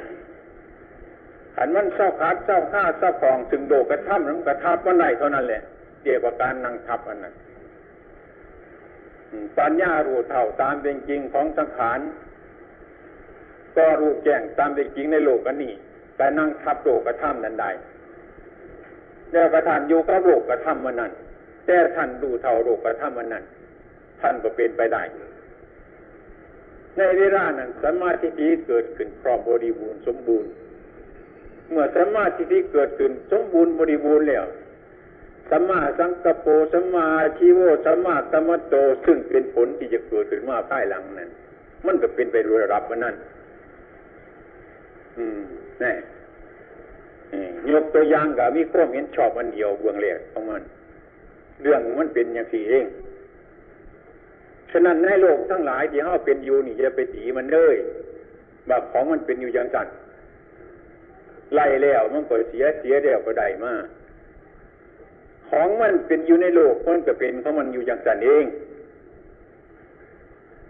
ขันมันเศร้าขัดเศร้าฆ่าเศร้าของถึงโลกกระทำนั้นกระทับมันไรเท่านั้นแหละเกี่ยวกับการนั่งทับอันนั้นปัญญารู้เท่าตามเป็นจริงของสังขาร ก็รู้แจ้งตามเป็นจริงในโลกอันนี้แต่นั่งทับโลกกระทำนั้นได้แล้วกระทานอยู่กับโลกกระทำมันนั้นแต่ท่านดูเท่าโลกกระทำมันนั้นท่านก็เป็นไปได้ ในเวลานั้นสมาธิที่เกิดขึ้นพร้อมบริบูรณ์สมบูรณ์ เมื่อสมาธิที่เกิดขึ้นสมบูรณ์บริบูรณ์แล้วสัมมาสังกปรสัมมาชีโวสัมมาตมโตซึ่งเป็นผลที่จะเกิดขึ้นมาภายหลังนั้น มันก็เป็นไปโดยระดับมันนั้ นอืมแน่ยกตัวอย่างกับมีข้อมเห็นชอบมันเดียวเบื้องแรกของมัน เรื่องมันเป็นอย่างสี่เอง ฉะนั้นในโลกทั้งหลายที่เฮาเป็นอยู่นี่อย่าไปตีมันเลยบาของมันเป็นอยู่อย่างสั่นไล่แล้วมันก็เสียเสียแล้วก็ได้มาของมันเป็นอยู่ในโลกมันก็เป็นของมันอยู่อย่างสั่นเอง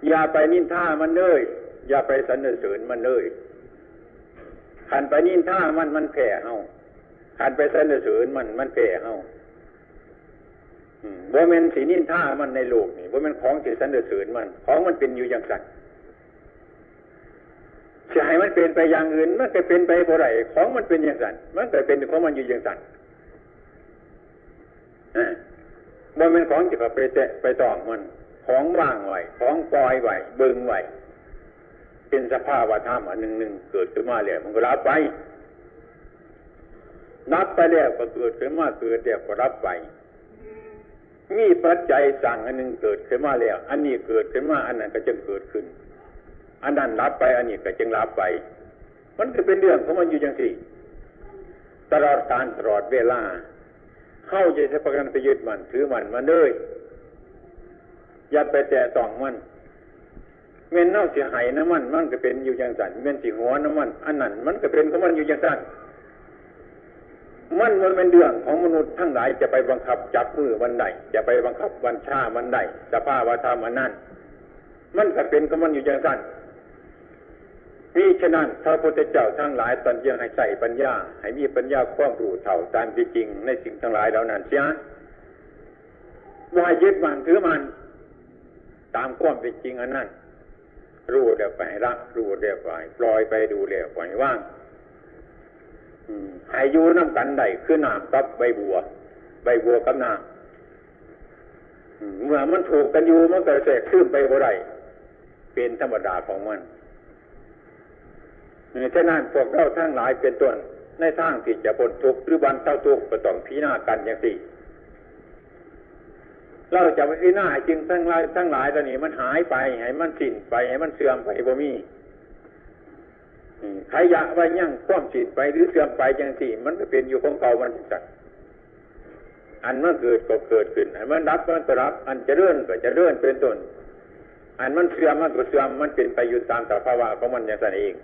อย่าไปนินท่ามันเลย อย่าไปสรรเสริญมันเลย ขันไปนินท่ามันมันแผ่เฮาขันไปสรรเสริญมันมันแผ่เฮาว่ามันสีนินท่ามันในโลกนี่ว่ามันของสีสรรเสริญมัน ของมันเป็นอยู่อย่างสั่นจะให้มันเป็นไปอย่างอื่น มันก็เป็นไปบ่ไรของมันเป็นอย่างสั่นมันก็เป็นของมันอยู่อย่างสั่นว่ามันของจะไปแตะไปต่อมัน ของว่างไหวของปล่อยไหวเบิ่งไหว เป็นสภาพธรรมอันหนึ่งหนึ่งเกิดขึ้นมาแล้วมันก็รับไปนับไปแล้วก็เกิดขึ้นมาเกิดแล้วก็รับไป มีปัจจัยสั่งอันหนึ่งเกิดขึ้นมาแล้ว อันนี้เกิดขึ้นมาอันนั้นก็จึงเกิดขึ้น อันนั้นรับไป อันนี้ก็จึงรับไป มันก็เป็นเรื่องของมันอยู่อย่างสี่ตลอดการตลอดเวลา เข้าใจใช้ประกันไปยึดมันถือมันมาเลยอย่าไปแตะต้องมัน เม่นเน่าสียหายน้ำมัน มันก็เป็นอยู่อย่างสั่นเม่นสีหัวน้ำมัน อันนั้นมันก็เป็นของมันอยู่อย่างสั่นมันมันเป็นเรื่องของมนุษย์ทั้งหลายจะไปบังคับจับมือวันใดจะไปบังคับวันชาวันใดสภาวะธรรมอันนั้นมันก็เป็นของมันอยู่อย่างสั่นนี่ฉะนั้นพระพุทธเจ้าทั้งหลายตอนยังให้ใส่ปัญญา ให้มีปัญญาคว้างรู้เท่าตามที่จริงในสิ่งทั้งหลายเหล่านั้นเสียว่ายึดมันถือมัน ตามความเป็นจริงอันนั้น รู้เดี๋ยวไปรักรู้เดี๋ยวไปปล่อยไปดูเดี๋ยวปล่อยว่างให้อยู่น้ำกันใดคือน้ำกับใบบัว ใบบัวกับน้ำเมื่อมันถูกกันอยู่มันก็แสกขึ้นไปบ่ได้เป็นธรรมดาของมันฉะนั้นพวกเราทั้งหลายเป็นต้นในทางที่จะพ้นทุกข์หรือบันเทาทุกข์ก็ต้องพิจารณากันอย่างสี่ เราจะไปหน้าจึงทั้งหลายทั้งหลายตอนนี้มันหายไปให้มันสิ้นไปให้มันเสื่อมไปบ่มีใครอยากไว้ยั่งคว่ำสิ้นไปหรือเสื่อมไปจังสี่ มันก็เป็นอยู่ของเก่ามันสัตว์อันมันเกิดก็เกิดขึ้น อันมันรับมันก็รับ อันจะเลื่อนก็จะเลื่อนเป็นต้น อันมันเสื่อมมันก็เสื่อมมันเป็นไปอยู่ตามสภาวะของมันอย่างนั้นเอง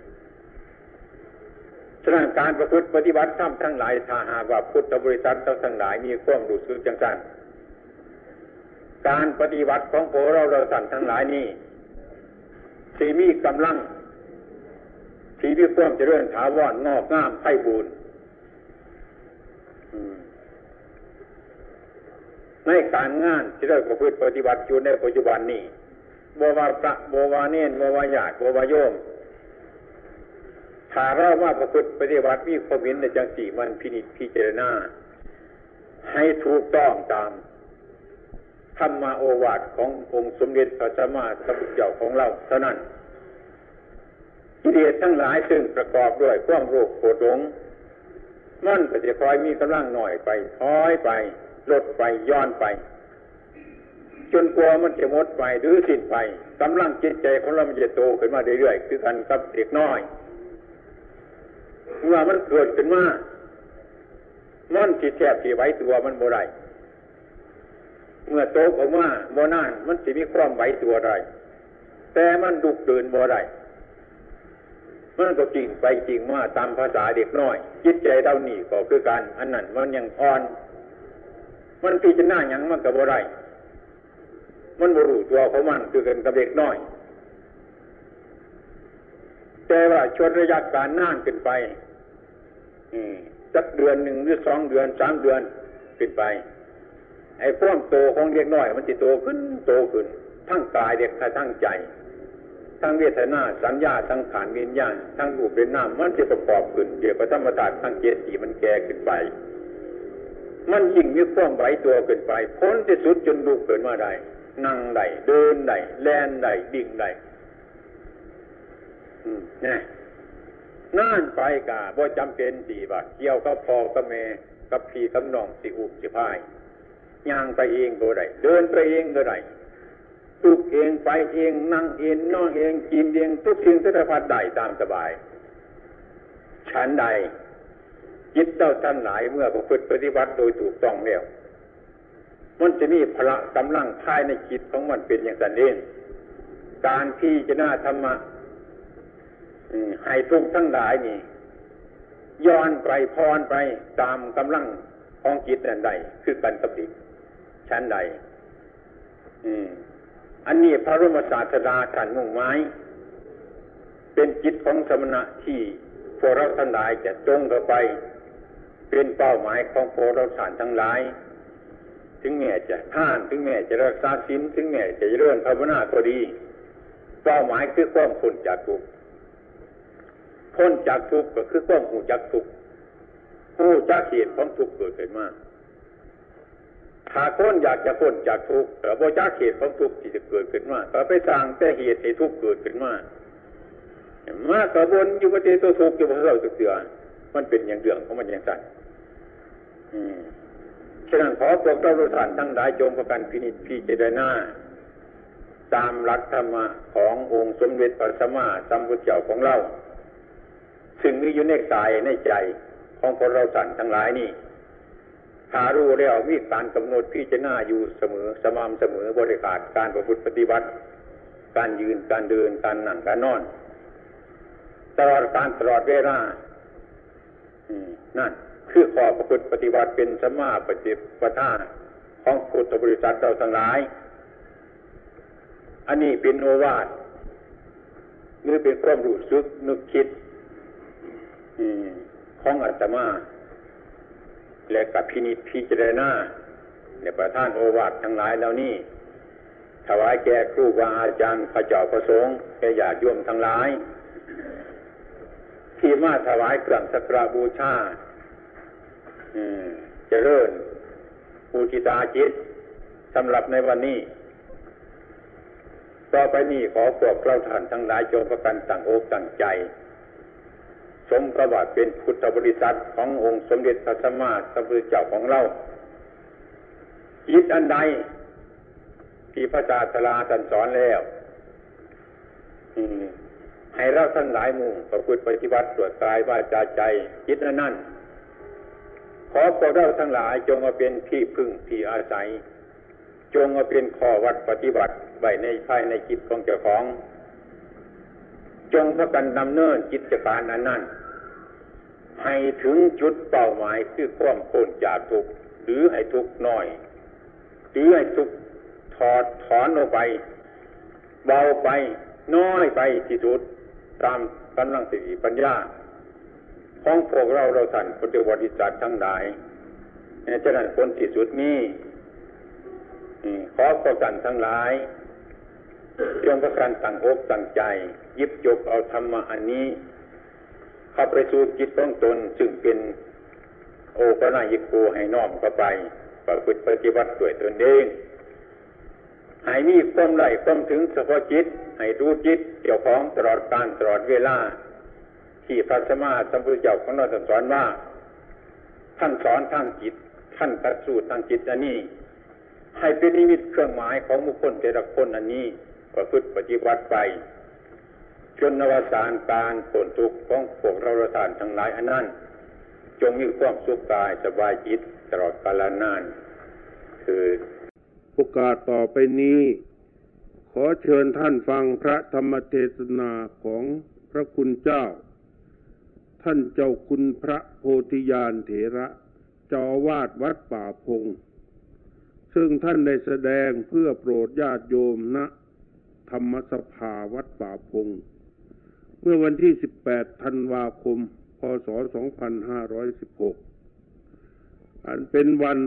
ฉะนั้นการประพฤติปฏิบัติธรรมทั้งหลายถ้าหากว่าพุทธบริษัททั้งหลายมีความรู้สึกจังสัน การปฏิบัติของพวกเราเราสั่นทั้งหลายนี้สีมีกำลังสีมีความเจริญถาวรงอกงามไพ่บูรในการงานที่เราประพฤติปฏิบัติอยู่ในปัจจุบันนี้บวาพระบวาเนนบวาญาติบวาโยมถ้าเราว่าประพฤติปฏิบัติมีความเห็นในจังสีมันพินิจพิจารณาให้ถูกต้องตาม ธรรมาโอวาทขององค์สมเด็จพระสัมมาสัมพุทธเจ้าของเราเท่านั้นกิเลสทั้งหลายซึ่งประกอบด้วยความโรคโกรธหลงมันก็จะคอยมีกำลังหน่อยไปถอยไป ลดไปย้อนไป จนกลัวมันจะหมดไปหรือสิ้นไปกำลังจิตใจของเรามันจะโตขึ้นมาเรื่อยๆคือกันกับเด็กน้อยเมื่อมันเกิดขึ้นมามันจิตแทบที่ไว้ตัวมันโมไร เมื่อโตออกมาโมนานมันสิมีความไหวตัวไรแต่มันดุกเดินบ่ไรมันก็จริงไปจริงมาตามภาษาเด็กน้อย จิตใจเรานี่ก็คือการอันนั้นมันยังอ่อน มันพิจารณาอย่างมันกับบ่ไรมันบรูตัวของมันคือกันกับเด็กน้อย แต่ว่าชนระยะการนานขึ้นไปสักเดือนหนึ่งหรือสองเดือนสามเดือนขึ้นไป ไอ้ความโตของเด็กน้อย มันจะโตขึ้นโตขึ้น ทั้งกายเด็กทั้งใจ ทั้งเวทนาสัญญาทั้งขานวิญญาณทั้งรูปเป็นน้ำมันจะประกอบขึ้นเกี่ยวกับธรรมศาสตร์ทั้งเจสีมันแก่ขึ้นไป มันยิ่งมีความไหวตัวขึ้นไปพ้นที่สุดจนลูกเกิดมาได้นั่งได้เดินได้แลนได้ดิ่งได้นี่นั่นไปกาบ่จำเป็นสีบาเกี่ยวกับพอกับแม่กับพี่กับน้องสิอุบสิพาย ย่างไปเองก็ได้ เดินไปเองก็ได้ตุกเองไปเองนั่งเองนอนเองกินเองทุกสิ่งทุกพัดได้ตามสบายฉันใดจิตเจ้าท่านหลายเมื่อประพฤติปฏิบัติโดยถูกต้องแล้วมันจะมีพละกำลังภายในจิตของมันเป็นอย่างนั้นเองการที่จะน่าธรรมะให้ทุกทั้งหลายนี่ ย้อนไปพรไปตามกำลังของจิตนั่นใดคือกันกับดิ ชั้นใดอันนี้พระรมศาสดาท่านมุ่งไม้เป็นจิตของสมณะที่พวกเราทั้งหลายจะจงเข้าไป เป็นเป้าหมายของพวกเราสานทั้งหลาย ถึงแม้จะท่าน ถึงแม้จะรักษาศีลถึงแม้จะเรื่อนภาวนาก็ดี เป้าหมายคือความพ้นจากทุกข์พ้นจากทุกข์ก็คือความหูจักทุกข์หูจักเหตุของทุกข์เกิดขึ้นมา ถ้าคนอยากจะพ้นจากทุกข์แต่บ่จักเหตุของทุกข์ที่จะเกิดขึ้นมาก็ไปสร้างแต่เหตุให้ทุกข์เกิดขึ้นมา มากระบวนอยู่ประเทศตัวทุกข์อยู่พระเราเสือมันเป็นอย่างเรื่องของมันอย่างสั้นฉะนั้นขอพวกเราทุกท่านทั้งหลายจงประกันพินิจพิจารณาตามหลักธรรมะขององค์สมเด็จพระสัมมาสัมพุทธเจ้าของเรา ซึ่งมีอยู่ในกายในใจของพวกเราท่านทั้งหลายนี่ ถ้ารู้แล้วมีการกำหนดพิจารณาอยู่เสมอสม่ำเสมอบริการการประพฤติปฏิบัติ การยืนการเดินการนั่งการนอน ตลอดการตลอดเวลานั่นคือขอประพฤติปฏิบัติเป็นสมาปฏิปทาของพุทธบริษัทเราทั้งหลาย อันนี้เป็นโอวาทหรือเป็นความรู้สึกนึกคิดของอาตมา และกับพินิจพิจารณาในประท่านโอวาททั้งหลายเหล่านี้ถวายแก่ครูบาอาจารย์พระเจ้าประสงค์แก่ญาติโยมทั้งหลาย ที่มาถวายเครื่องสักการบูชาเจริญปูจิตาจิตสำหรับในวันนี้ ต่อไปนี้ขอพวกเราท่านทั้งหลายจงประกันตั้งอกตั้งใจ สมประวัติเป็นพุทธบริษัทขององค์สมเด็จพระสัมมาสัมพุทธเจ้าของเราจิตอันใดที่พระศาสดาท่านสอนแล้วให้เราทั้งหลายมุ่งประพฤติปฏิบัติตรวจกายว่าจาใจจิตนั้น ขอพวกเราทั้งหลายจงมาเป็นที่พึ่งที่อาศัย จงมาเป็นข้อวัดปฏิบัติไว้ในภายในจิตของเจ้าของ จงพากันดำเนินกิจการนั้นนั้นให้ถึงจุดเป้าหมายคือความพ้นจากทุกข์หรือให้ทุกข์น้อย หรือให้ทุกข์ถอดถอนออกไป เบาไปน้อยไปที่สุดตามกำลังสติปัญญา ของพวกเราเราท่านพุทธบริษัททั้งหลายฉะนั้นคนที่สุดนี้ขอประกันทั้งหลาย จงประกันตั้งอกตั้งใจ ยิบจบเอาธรรมะอันนี้ เข้าไปสู่จิตของตนซึ่งเป็นโอปนายิโกให้น้อมเข้าไปประพฤติปฏิบัติด้วยตนเองให้มีความไหลความถึงเฉพาะจิต ให้รู้จิตเกี่ยวของตลอดการตลอดเวลา ที่พระสมมาสัมพุทธเจ้าของเราสอนว่า ท่านสอนทางจิต ท่านตัดสูตรทางจิตอันนี้ ให้เป็นนิมิตเครื่องหมายของบุคคลแต่ละคนอันนี้ ประพฤติปฏิบัติไป จนนวสานการผลทุกข์ของพวกเราระทานทั้งหลายอันนั้น จงมีความสุขกายสบายจิตตลอดกาลนาน คือโอกาสต่อไปนี้ ขอเชิญท่านฟังพระธรรมเทศนาของพระคุณเจ้า ท่านเจ้าคุณพระโพธิญาณเถระจาวาดวัดป่าพง ซึ่งท่านได้แสดงเพื่อโปรดญาติโยมณนะ ธรรมสภาวัดป่าพง เมื่อวันที่ 18 ธันวาคม พศ 2516 อันเป็นวัน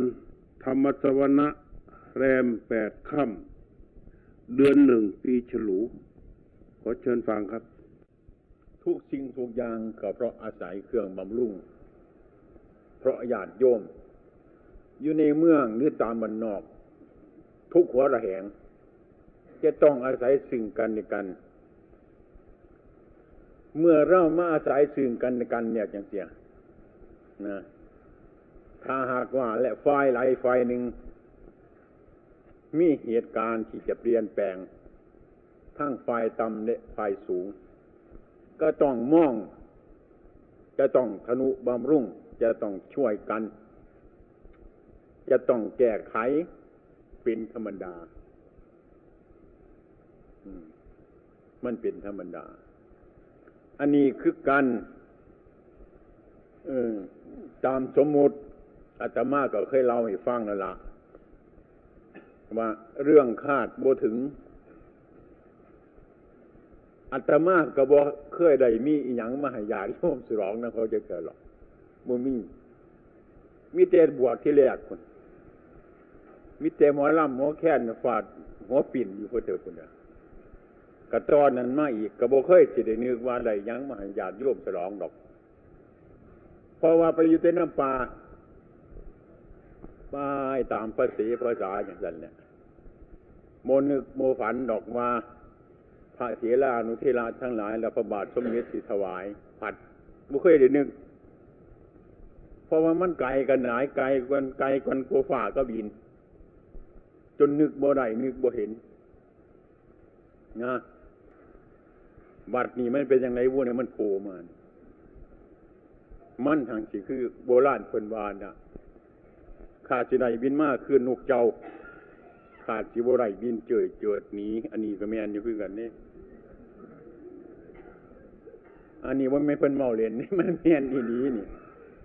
ธรรมสวนะแรมแปดค่ำเดือนหนึ่งปีฉลู ขอเชิญฟังครับ ทุกสิ่งทุกอย่างก็เพราะอาศัยเครื่องบำรุง เพราะญาติโยม อยู่ในเมืองหรือตามบันนอก ทุกหัวระแหง จะต้องอาศัยสิ่งกันในกัน เมื่อเรามาอาศัยซึ่งกันกันเนี่ยอย่างเสียนะถ้าหากว่าและไฟไหลไฟหนึ่ง มีเหตุการณ์ที่จะเปลี่ยนแปลง ทั้งไฟต่ำและไฟสูง ก็ต้องมอง จะต้องทนุบำรุง จะต้องช่วยกัน จะต้องแก้ไขเป็นธรรมดา มันเป็นธรรมดา อันนี้คือกันตามสมมุติอาตมาก็เคยเล่าให้ฟังนั่นละว่าเรื่องคาดโบถึงอาตมาก็บอกเคยได้มีอีหยังมห้ญาติโยมสรองนะเขาจะเกิดหรอกบ่มี มีแต่บวชที่แรกคนมีแต่หมอลำหมอแค้นฟาดหัวปิ่นอยู่เพื่อเธอคนเดียว กระตอนนั้นมาอีกกระโบเคยสิได้นึกว่าได้ยังมห้ญาติโยมสรองดอก เพราะว่าไปอยู่ในน้ำปลาไปตามภาษีภาษาอย่างนั้นเนี่ยโมนึกโมฝันดอกว่า พระเถรานุเทราทั้งหลายและพระบาทสมเด็จสิถวาย ผัดบุเคยได้นึกเพราะว่ามันไกลกันหลายไกลกันไกลกันกลัวฝ่าก็บิน จนนึกบ่ได้นึกบ่เห็นนะ บัดนี้มันเป็นยังไงวัวเนี่ยมันโผล่มามันทางสิคือโบราณเพิ่นวานนะขาดสิไดบินมากคือนกเจ้า ขาดสิบไรบินเจิดเจิดหนีอันนี้ก็แม่นอยู่คือกันนี่อันนี้ว่าไม่เพิ่นเมาเล่นนี่มันแม่นอีนี้นี่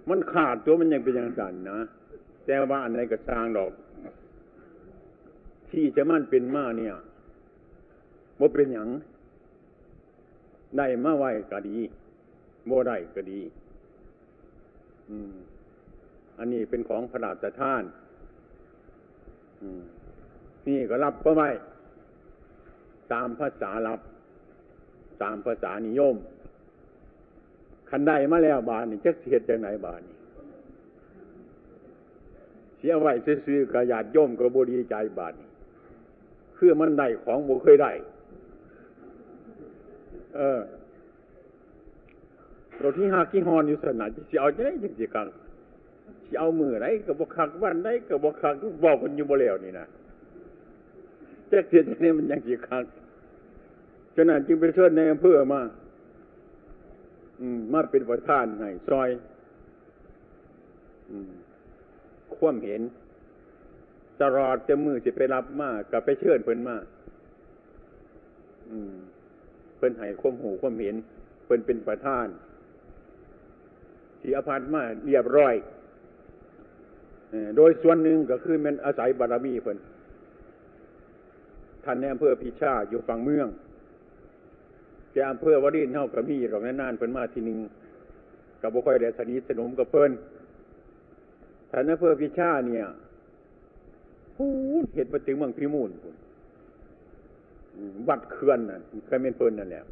มันขาดตัวมันยังเป็นอย่างสั่นนะแต่ว่าอันไหนก็สร้างดอก ที่จะมันเป็นมาเนี่ยว่าเป็นอย่าง ได้มาไหวก็ดีโมได้ก็ดี อืม อันนี้เป็นของพระราชทาน อืม นี่ก็รับก็ไว้ตามภาษารับ ตามภาษานิยม คันได้มาแล้วบานนี่จะเสียจากไหนบานนี่เสียไว้ซื้อกระยาดย่มกระบดีใจบานนี่คือมันได้ของบ่เคยได้ เออเราที่หากี่ฮอนอยู่สนานจะเอาจะได้จริงๆกันจะเอามือไหนกับบกคักวันไหนกับบกคักบอกคนอยู่บ่แล้วนี่นะแจ๊กเทียนนี่มันยังจีคักฉะนั้นจึงไปเชิญในอำเภอมา อืม มาเป็นประธานให้ซอย อืมคว่ำเห็น ตลอดจะมือสิไปรับมากับไปเชิญเพิ่นมา อืม เพิ่นให้ความหูความเห็น เพิ่นเป็นประธานที่อภัทมาเรียบร้อยโดยส่วนหนึ่งก็คือมันอาศัยบารมีเพิ่นท่านในอำเภอพิชาอยู่ฝั่งเมืองแต่อำเภอวรินเท่ากับมีหรอกนานเพิ่นมาทีหนึ่งกับบุคคลเดสนิทสนมกับเพิ่นท่านในอำเภอพิชาเนี่ยพูดเหตุมาถึงเมืองพิมูลคุณ วัดเขื่อนน่ะเคยเป็นเพิ่นนั่นแหละ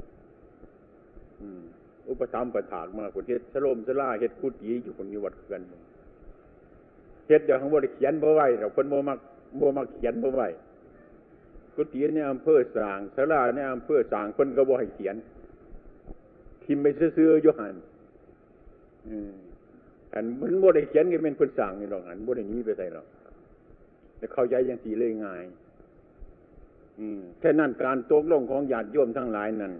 อุปถัมภ์ประถากมาคนเฮ็ดสโลมสลาเฮ็ดกุฏิอยู่คนอยู่วัดเขื่อนเฮ็ดอย่างของบริเขียนบ่ไหวเราคนบ่มักบ่มักเขียนบ่ไหวกุฏิในอำเภอสางสลาในอำเภอสางคนก็บ่ให้เขียนทิมไปซื้อๆอยู่หันอันมันบ่ได้เขียนก็เป็นคนสางนี่หรอกอันบ่ได้หนีไปใส่หรอกแต่เข้าใจอย่างสีเลยง่าย แค่นั้นการตกลงของญาติโยมทั้งหลายนั่น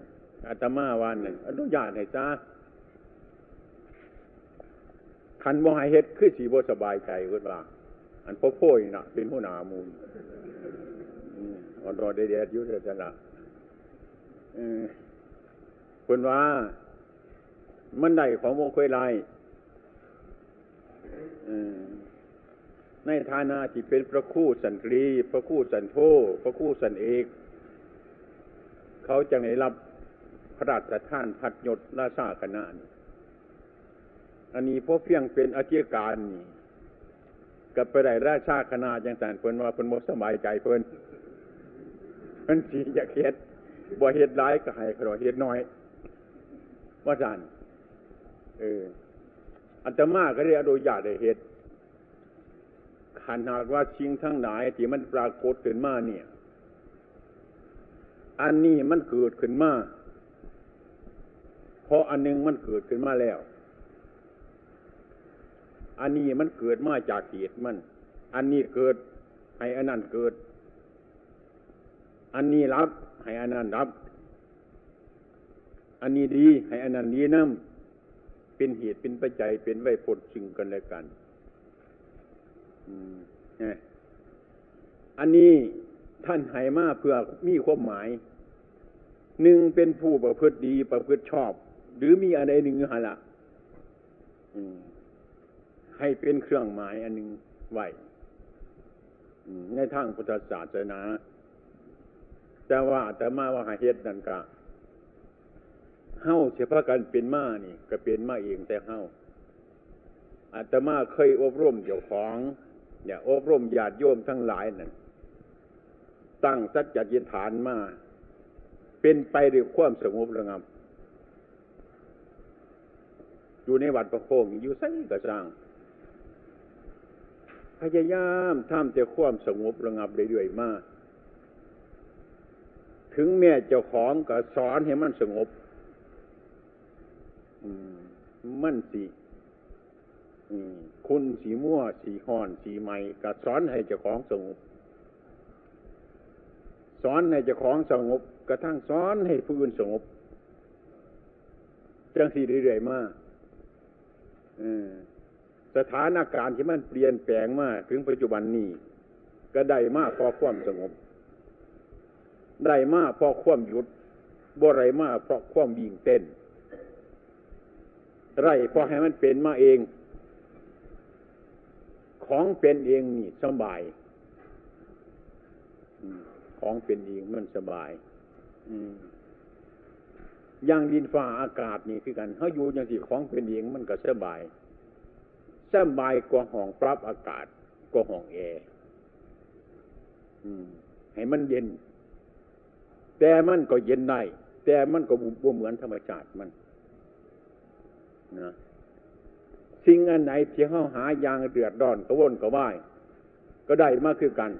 อาตมาวันนึ่งอนุญาตให้จ้าคันบ่ให้เฮ็ดคือสีบ่สบายใจเวลาอันพ่อโพยน่ะเป็นหัวหน้ามูลอ่อนรอเด็ดๆอยู่เถิดละคนว่า มันได้ของโมคุยไร ในฐานะที่เป็นพระคู่สันตรี พระคู่สันโธพระคู่สันเอก เขาจะได้รับพระราชทานพัดยศราชาคณะนี่อันนี้พวกเพียงเป็นอาชีการนี่กับไปได้ราชาคณะอย่างต่างเพิ่นว่าเพิ่นบ่สบายใจเพิ่นมันสีอยากเฮ็ดบ่เฮ็ดร้ายก็ให้ขอเฮ็ดน้อย ว่าจันเอออัตมาก็ได้อนุญาตได้เฮ็ด ขันหากว่าชิงทั้งหลายที่มันปรากฏขึ้นมาเนี่ย อันนี้มันเกิดขึ้นมาเพราะอันนึงมันเกิดขึ้นมาแล้ว อันนี้มันเกิดมาจากเหตุมัน อันนี้เกิดให้อันนั้นเกิด อันนี้รับ ให้อันนั้นรับ อันนี้ดี ให้อันนั้นดีน้ำเป็นเหตุเป็นปัจจัยเป็นไว้ผลซึ่งกันและกัน อันนี้ท่านให้มาเพื่อมีความหมายหนึ่งเป็นผู้ประพฤติดีประพฤติชอบ หรือมีอะไรหนึ่งหละให้เป็นเครื่องหมายอันหนึ่งไว้ในทางพุทธศาสนา แต่ว่าแต่มาว่าหาเฮ็ดนั่นกะเฮ้าเฉพาะกันเป็นมานี่ ก็เป็นมาเองแต่เฮ้าอาตมาเคยอบรมเจ้าของ เนี่ยอบรมญาติโยมทั้งหลายนั่นตั้งสัจจิฐานมา เป็นไปด้วยความสงบระงับ อยู่ในวัดประโคงอยู่ไสกระสังพยายามทำแต่ความสงบระงับเรื่อยๆมาถึงแม่เจ้าของก็สอนให้มันสงบมันสี คุณสีมั่วสีห่อนสีใหม่ก็สอนให้เจ้าของสงบสอนให้เจ้าของสงบกระทั่งสอนให้ผู้อื่นสงบจังสีเรื่อยๆมาสถานการณ์ที่มันเปลี่ยนแปลงมาถึงปัจจุบันนี้ก็ได้มากพอความสงบ ได้มากพอความหยุดบ่ไรมากเพราะความวิ่งเต้น ไรพอให้มันเป็นมาเอง ของเป็นเองนี่สบาย ของเป็นเองมันสบายอย่างดินฟ้าอากาศนี่คือกันเขาอยู่อย่างสิของเป็นเองมันก็สบายสบายกว่าห้องปรับอากาศกว่าห้องแอร์ให้มันเย็น แต่มันก็เย็นได้แต่มันก็บ่เหมือนธรรมชาติมันนะ สิ่งอันไหนที่เขาหายางเดือดดอนกระวนกระว่ายก็ได้มากคือกัน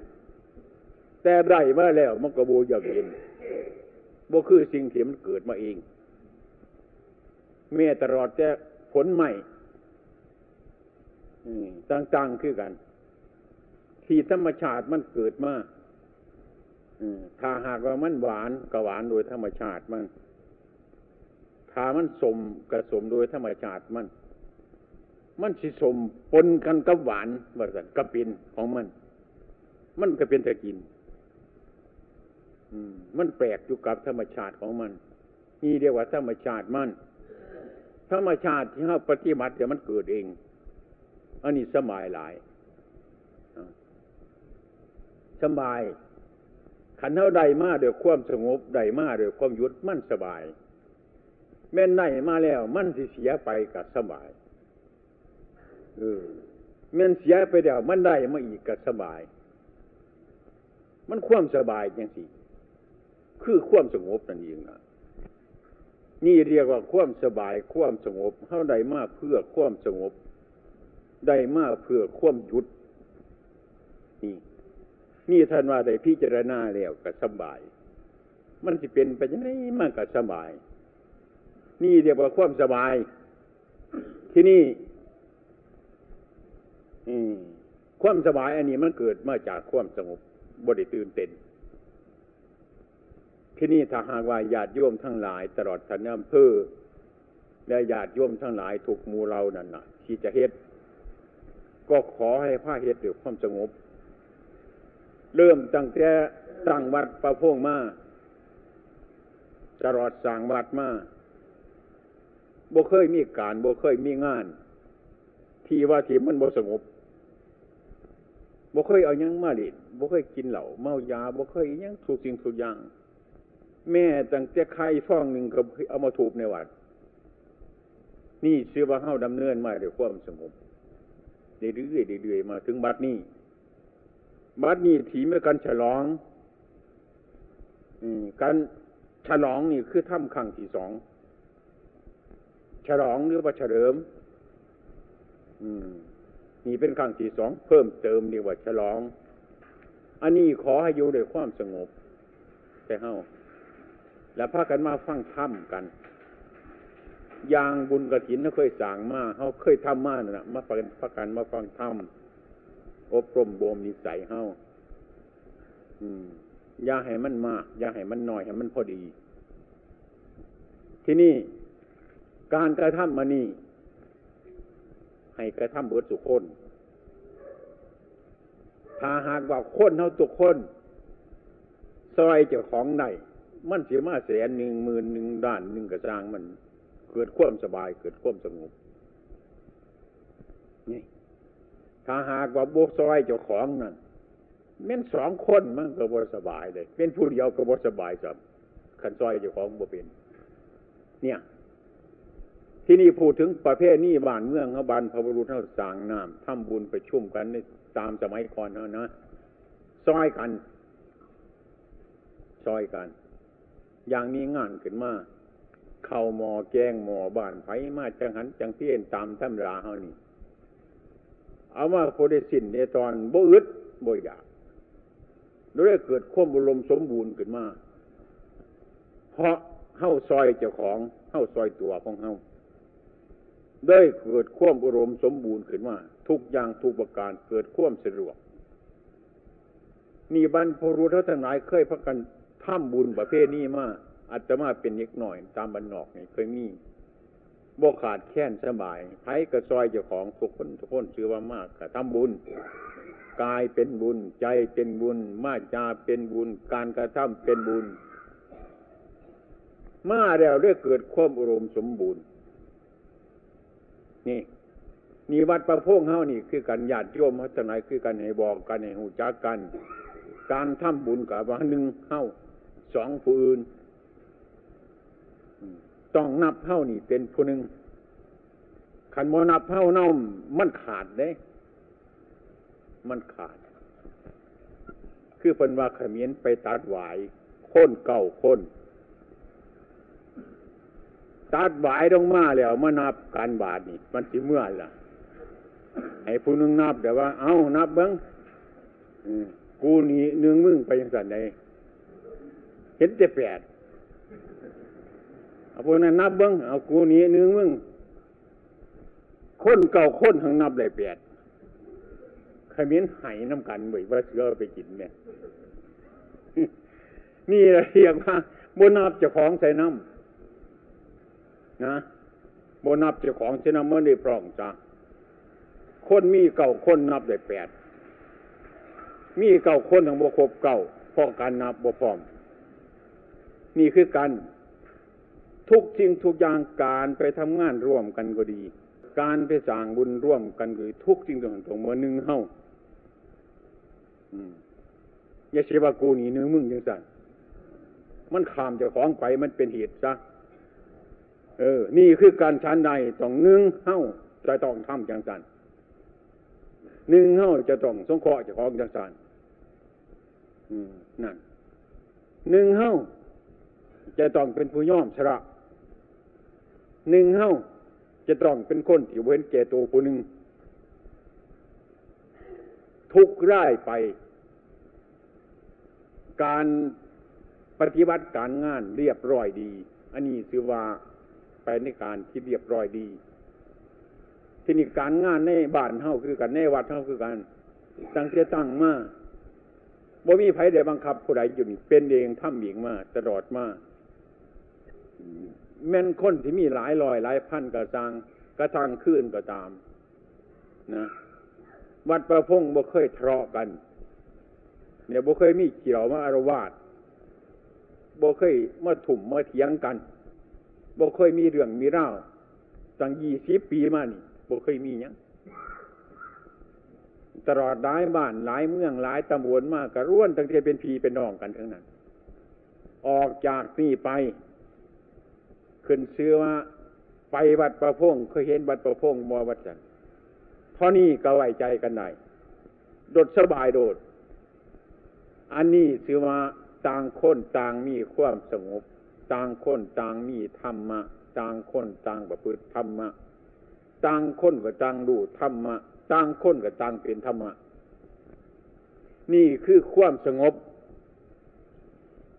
แต่ได้มาแล้วมันก็บูอยากเย็นบ่คือสิ่งที่มันเกิดมาเองเมื่อตลอดแต่ผลใหม่ต่างๆคือกัน ที่ธรรมชาติมันเกิดมาถ้าหากว่ามันหวานก็หวานโดยธรรมชาติมันถ้ามันสมกระสมโดยธรรมชาติมัน มันสิสมปนกันกับหวานว่าสันกับปินของมัน มันก็เป็นแต่กินมันแปลกอยู่กับธรรมชาติของมัน นี่เรียกว่าธรรมชาติมันธรรมชาติที่เราปฏิบัติเดี๋ยวมันเกิดเอง อันนี้สบายหลายสบายขันเท่าใดมาเดี๋ยวความสงบใดมาเดี๋ยวความยุดมันสบาย แม่นไหนมาแล้ว มันสิเสียไปกับสบาย เออแม่นเสียไปเดี๋ยวมันได้มาอีกกับสบาย มันความสบายอย่างสิคือความสงบนั่นเองนะนี่เรียกว่าความสบายความสงบเท่าใดมาเพื่อความสงบได้มาเพื่อควมหยุด นี่นี่ท่านว่าได้พิจารณาแล้วก็สบาย มันจะเป็นไปยังไงมันก็สบาย นี่เรียกว่าความสบาย ที่นี่ ความสบายอันนี้มันเกิดมาจากความสงบบริตื่นเต้นที่นี่ถ้าหากว่าญาติโยมทั้งหลาย ตลอดทันอำเภอและญาติโยมทั้งหลายถูกมูเรานั่นนะที่จะเฮ็ด ก็ขอให้ผ้าเหตุด้วยความสงบ เริ่มตั้งแต่ตั้งวัดประพงมาตลอดสั่งวัดมาบ่เคยมีการบ่เคยมีงาน ที่ว่าที่มันบ่สงบ บ่เคยเอายังมาเล่นบ่เคยกินเหล้าเมายาบ่เคยยังถูกสิ่งถูกอย่าง แม่ตั้งแต่ไข่ฟองหนึ่งก็เอามาถูกในวัดนี่เชื่อว่าเฮาดำเนินมาด้วยความสงบเรื่อยๆเรื่อยๆมาถึงบัดนี้ บัดนี้ถีเมื่อกันฉลองการฉลองนี่คือถ้ำครั้งที่สองฉลองหรือว่าเฉลิม นี่เป็นครั้งที่สองเพิ่มเติมนี่ว่าฉลอง อันนี้ขอให้อยู่ด้วยความสงบแต่เฮาแล้วพากันมาฟังถ้ำกันยางบุญกระถินเขาเคยสั่งมาเขาเคยทำมานะมาฟังพักกันมาฟังธรรมอบรมบ่มนิสัยเฮาอืมอย่าให้มันมากอย่าให้มันน้อยให้มันพอดี ที่นี่การกระทำมานี่ ให้กระทำเบิดสุคนถ้าหากว่าคนเท่าตุกคนซอยเจ้าของได้มันเสียมาแสนหนึ่งหมื่นหนึ่งด้านหนึ่งกระจางมันเกิดความสบาย เกิดความสงบนี่ถ้าหากว่าโบกซอยเจ้าของนั่นแม่นสองคนมันก็บ่สบายเลย เป็นผู้เดียวก็บ่สบายสับขันซอยเจ้าของบ่เป็น เนี่ย ที่นี่พูดถึงประเภทนี้บ้านเมืองเขาบานพระบรุษเขาสางน้ำทำบุญไปชุ่มกันในตามสมัยก่อนเขานะซอยกัน ซอยกัน อย่างนี้งานขึ้นมาเข้าหมอแกงหมอบ้านไผมาจังหันจังเพี้ยนตามตำราเฮานี่เอามาโพได้สินในตอนบ่อึดบ่อยากด้วยเกิดความบรมสมบูรณ์ขึ้นมา เพราะเฮ้าซอยเจ้าของเฮ้าซอยตัวของเฮ้า ได้เกิดความอุรมณ์สมบูรณ์ขึ้นมาทุกอย่างทุกประการเกิดความสะดวกนี่บรรพบุรุษทั้งหลายเคยพักกันทำบุญประเภทนี้มาอาจจะมาเป็นเล็กหน่อย ตามบรรนอกนี่เคยมีบ่ขาดแค้นสบายไผกระซอยเจ้าของทุกคนทุกคนชื่อว่ามากกระทำบุญกายเป็นบุญ ใจเป็นบุญ มาจาเป็นบุญ การกระทำเป็นบุญ มาแล้วได้เกิดความอุรมณ์สมบูรณ์ นี่นี่วัดประพงเฮานี่คือการญาติโยมพัฒนาคือการให้บอกกันให้หูจักกัน การทำบุญกับว่าหนึ่งเฮาสองผู้อื่นต้องนับเท่านี่เป็นผู้หนึ่งขันโมนับเท่าเน่ามันขาดเด้มันขาด คือเป็นว่าขมิ้นไปตัดหวายค้นเก่าค้น ตัดหวายลงมาแล้วมานับการบาทนี่มันสิเมื่อล่ะไอ้ผู้นึงนับแต่ว่า เอานับเบิ้งกูนี่หนึ่งมึงไปยังสันใดเห็นแต่แปดเอาพวกนั้นนับเบิ้งเอากูนี้หนึ่งมึงคนเก่าคนทั้งนับเลยแปดขมิ้นไห้น้ำกันบ่อยว่าเสือไปกินเนี่ยนี่เรียกว่าบนับจ้าของใส่น้ำ นะบนับเจ้าของใส่น้ำเมื่อได้พร่องจ้าคนมีเก่าคนนับได้แปด มีเก่าคนทั้งบวครบเก่าพอการนับบวพร้อม นี่คือการทุกสิ่งทุกอย่างการไปทำงานร่วมกันก็ดี การไปสร้างบุญร่วมกันก็ดีทุกสิ่งทุกอย่างตรงเมื่อหนึ่งเฮ้าอย่าเชื่อว่ากูนี่นึงมึงยังสั่นมันขามเจ้าของไปมันเป็นเหตุซะ เออ นี่คือการชันใดต้องนึ่งเฮ้าจะต้องทำจังสันนึ่งเฮ้าจะต้องสงเคราะห์เจ้าของจังสันนั่นหนึ่งเฮ้าจะต้องเป็นผู้ย่อมชระหนึ่งเฮ้าจะต้องเป็นคนที่เว้นแก่ตัวผู้หนึ่งทุกร่ายไป การปฏิบัติการงานเรียบร้อยดี อันนี้ถือว่า ไปในการที่เรียบร้อยดี ที่นี่การงานในบ้านเท่าคือกันในวัดเท่าคือกันตั้งเสียตั้งมาบ่มีไผได้บังคับผู้ใดอยู่นี่เป็นเองทำเองมาตลอดมาแม่นคนที่มีหลายลอยหลายพันกระซังกระทังขึ้นก็ตาม นะวัดประพงบ่เคยทะเลาะกัน เนี่ยบ่เคยมีเกี่ยวมาอารวาสบ่เคยมาถุ่มมาเถียงกัน บ่เคยมีเรื่องมีเล่าตั้งยี่สิบปีมานี่บ่เคยมียังตลอดหลายบ้านหลายเมืองหลายตำบลมากกระร่วนตั้งแต่เป็นพีเป็นน้องกันทั้งนั้น ออกจากนี่ไป ขึ้นเชื่อว่า ไปวัดประพงเคยเห็นวัดประพงมอวัดจันเท่านี้ก็ไว้ใจกันได้โดดสบายโดด อันนี้ชื่อว่าต่างคนต่างมีความสงบ ต่างคนต่างมีธรรมะต่างคนต่างประพฤติธรรมะต่างคนก็ต่างดูธรรมะต่างคนก็ต่างเป็นธรรมะนี่คือความสงบ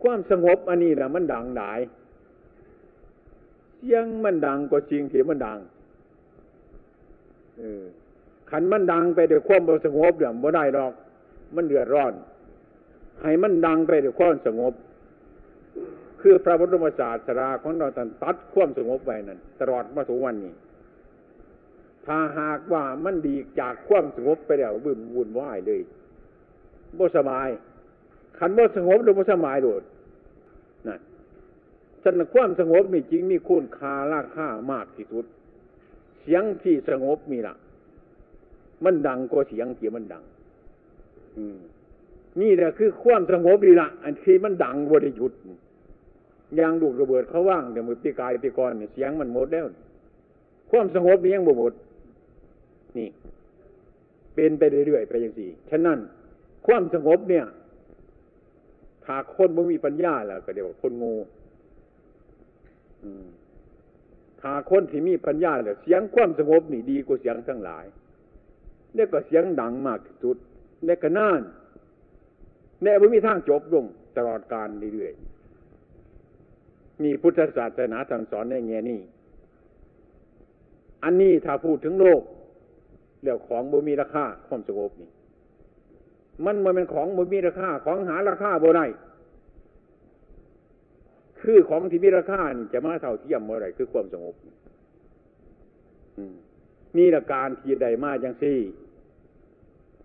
ความสงบอันนี้แหละมันดังหลายเสียงมันดังกว่าจริงที่มันดังเออขันมันดังไปด้วยความสงบเดี๋ยวบ่ได้หรอก มันเดือดร้อน ให้มันดังไปด้วยความสงบ คือพระพุทธศาสนาของเราตัดความสงบไว้นั่นตลอดมาถึงวันนี้ ถ้าหากว่ามันดีจากความสงบไปแล้ววุ่นวุ่นวายเลยบ่สบายขันบ่สงบหรือบ่สบายโดดนั่นฉันความสงบนี่จริงมีคุณค่าราคามากที่สุด เสียงที่สงบมีละมันดังกว่าเสียงที่มันดัง อืมนี่แหละคือความสงบดีละอันที่มันดังบริยุทธ์ ยางดูกระเบิดเขาว่างแต่มือปีกายปีกรเนี่ยเสียงมันหมดแล้วความสงบนี้ยังบ่หมด นี่ เป็นไปเรื่อยๆไปอย่างสี่ฉะนั้น ความสงบเนี่ยถ้าคนไม่มีปัญญาแล้วก็เดี๋ยวคนงูถ้าคนที่มีปัญญาแล้วเสียงความสงบนี่ดีกว่าเสียงทั้งหลายเนี่ยก็เสียงดังมากที่สุดเนี่ยก็น่านเนี่ยไม่มีทางจบลงตลอดการเรื่อยๆ นี่พุทธศาสนาท่านสอนในแง่นี้ อันนี้ถ้าพูดถึงโลกเรื่องของบ่มีราคาความสงบนี่ มันมันเป็นของบ่มีราคาของหาราคาบ่ได้คือของที่มีราคานี่จะมาเท่าเทียมเมื่อไรคือความสงบนี่ละการที่ใดมาจังซี่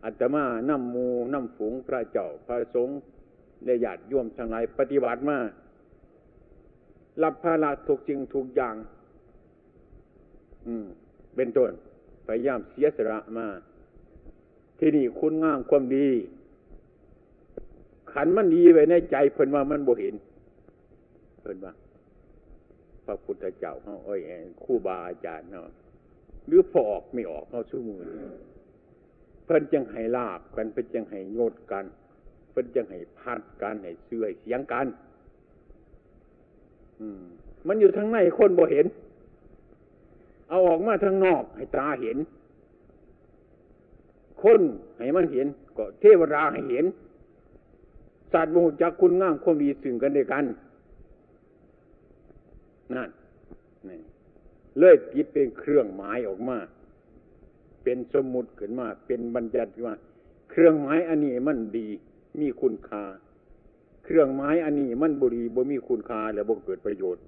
อัตมาน้ำมูน้ำฝูงพระเจ้าพระสงฆ์ได้ญาติโยมทั้งหลายปฏิบัติมา รับภาระถูกจริงถูกอย่าง อืม เป็นต้นพยายามเสียสละมา ที่นี่คุณงามความดี ขันมันดีไว้ในใจเพิ่นว่ามันบ่เห็น เพิ่นว่า พระพุทธเจ้าเขาเอ้ยคู่บาอาจารย์เนาะหรือพอออกไม่ออกเขาสู้มือเพิ่นจังให้ลาบกันเพิ่นจังให้โยดกัน เพิ่นจังให้พัดกันให้เสื่อยเสียงกัน มันอยู่ทางในคนบ่เห็น เอาออกมาทางนอกให้ตาเห็น คนให้มันเห็น ก็เทวราให้เห็นสัตว์โมจักคุณงามความดีสึ่งกันด้วยกันนั่นนี่เลยกิดเป็นเครื่องหมายออกมา เป็นสมมุติขึ้นมา เป็นบัญญัติขึ้นมา เครื่องหมายอันนี้มันดี มีคุณค่า เครื่องหมายอันนี้มันบุรีบ่มีคุณค่าและบ่เกิดประโยชน์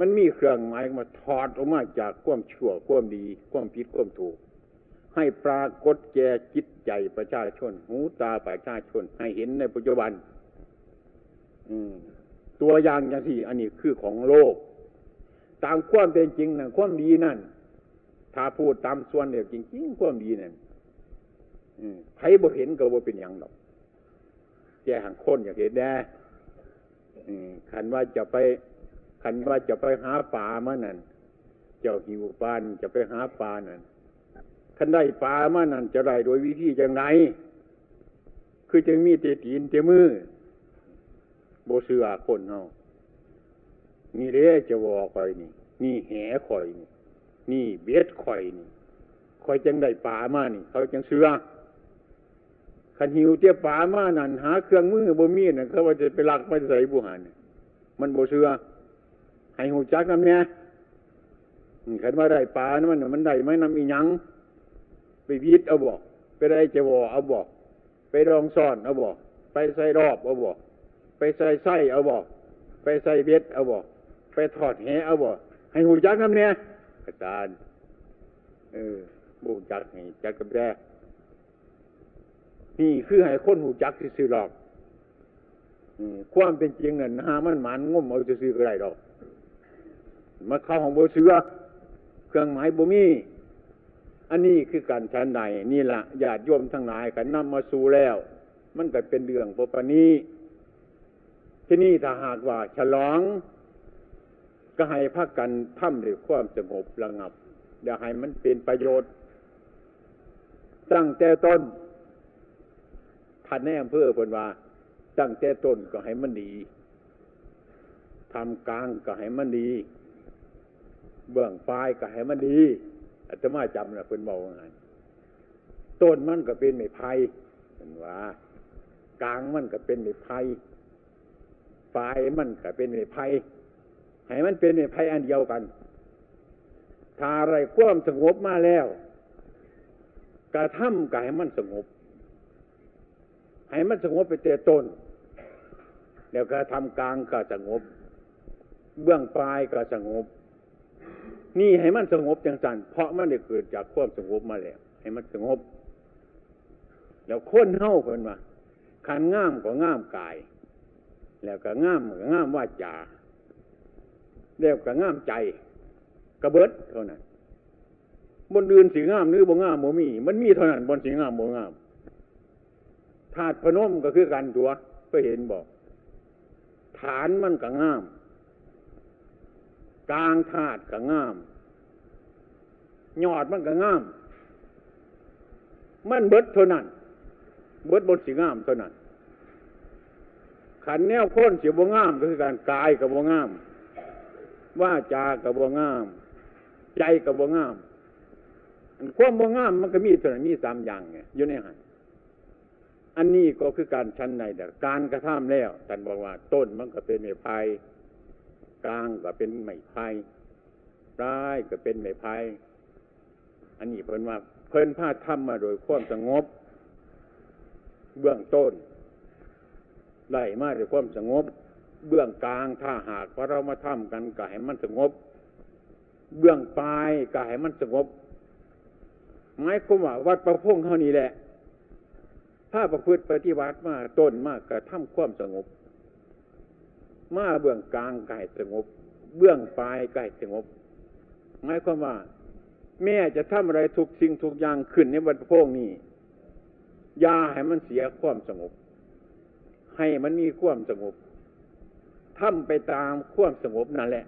มันมีเครื่องหมายมาถอดออกมาจากความชั่วความดี ความผิดความถูก ให้ปรากฏแก่จิตใจประชาชน หูตาประชาชน ให้เห็นในปัจจุบัน อืมตัวอย่างอย่างที่อันนี้คือของโลก ตามความเป็นจริงนะความดีนั่นถ้าพูดตามส่วนเดียวจริงๆความดีนั่นใครบ่เห็นก็บ่เป็นอย่างหรอก แกหังคนอยากเห็นแน่ขันว่าจะไปขันว่าจะไปหาป่ามานั่นเจ้าหิวปานจะไปหาปลานั่นขันได้ปลามานั่นจะได้โดยวิธีจังไรคือจึงมีเตตีนเตมือโบเสือคนเฮานี่เด้จะวอคอยนี่ นี่แหคอยนี่ นี่เบ็ดคอยนี่คอยจังได้ป่ามานี่เขาจังเสือ ขันหิวเตี้ยป่ามานั่นหาเครื่องมือบ่มีน่ะเขาว่าจะไปลักไปใส่บุหันมันบ่เสือให้หูจักน้ำเนี่ยขันว่าได้ป่านั่นมันมันได้ไม่นำอีหยังไปวิทเอาบอกไปได้จะวอเอาบอกไปรองซ่อนเอาบอกไปใส่รอบเอาบอกไปใส่ไส้เอาบอกไปใส่เบ็ดเอาบอกไปถอดแหเอาบ่ให้หูจักน้ำเนี่ยอาจารย์เออบูจักให้จักกับแรก นี่คือให้คนหูจักซื่อหรอกความเป็นจริงเนี่ยหามันหมันงมเอาซื่อก็ได้ดอก มาเข้าของโบเสือเครื่องหมายบ่มีอันนี้คือการชันใดนี่ละญาติโยมทั้งหลายกันนำมาสู่แล้ว มันก็เป็นเรื่องปปนี้ที่นี่ถ้าหากว่า ฉลอง ก็ให้พักกันทำด้วยความสงบระงับ อย่าให้มันเป็นประโยชน์ ตั้งแต่ต้น ท่านแน่อเภอพนว่า ตั้งแต่ต้นก็ให้มันดีทำกลางก็ให้มันดี เบื้องปลายก็ให้มันดีอาตมาจำนะเพิ่นบอกว่าไงต้นมันก็เป็นไม้ไผ่เป็นว่ากลางมันก็เป็นไม้ไผ่ปลายมันก็เป็นไม้ไผ่ให้มันเป็นภัยอันเดียวกันถ้าอะไรความสงบมาแล้วกระทำก็ให้มันสงบ ให้มันสงบไปเตะต้นเดี๋ยวกระทำกลางก็สงบ เบื้องปลายก็สงบ นี่ให้มันสงบจังสันเพราะมันได้เกิดจากความสงบมาแล้ว ให้มันสงบ แล้วค้นเฮ้าเพิ่นว่าขันง่ามก็ง่ามกาย แล้วก็ง่ามก็ง่ามว่าจาแล้วก็ง่ามใจกระเบิดเท่านั้นบนเดือนสีง่ามหรือบ่ง่ามโมมี มันมีเท่านั้นบนสีง่ามโมง่าม ธาตุพนมก็คือกันตัวก็เห็นบอกฐานมันก็ง่าม กลางธาตุก็ง่าม ยอดมันก็ง่าม มันเบิดเท่านั้น เบิดบนสีง่ามเท่านั้นขันแนวโค้นเสียบวงามก็คือการกายกับบวงาม ว่าจากับบวงาม ใจกับบวงามความบวงามมันก็มีส่วนมีสามอย่างไงอยู่ในหัน อันนี้ก็คือการชั้นในแต่การกระทำแล้วท่านบอกว่า ต้นมันก็เป็นไม้ไผ่กลางก็เป็นไม้ไผ่ปลายก็เป็นไม้ไผ่อันนี้เพิ่นว่า เพิ่นพาทำมาโดยความสงบ เบื้องต้นไล่มาด้วยความสงบ เบื้องกลางถ้าหากว่าเรามาทำกันก็ให้มันสงบ เบื้องปลายก็ให้มันสงบหมายความว่าวัดประพงเท่านี้แหละ ถ้าประพฤติปฏิวัติมาต้นมากกระทำความสงบ มาเบื้องกลางกายสงบ เบื้องปลายกายสงบหมายความว่า แม่จะทำอะไรทุกสิ่งทุกอย่างขึ้นในวัดประพงนี้ยาให้มันเสียความสงบ ให้มันมีความสงบทำไปตามความสงบนั่นแหละ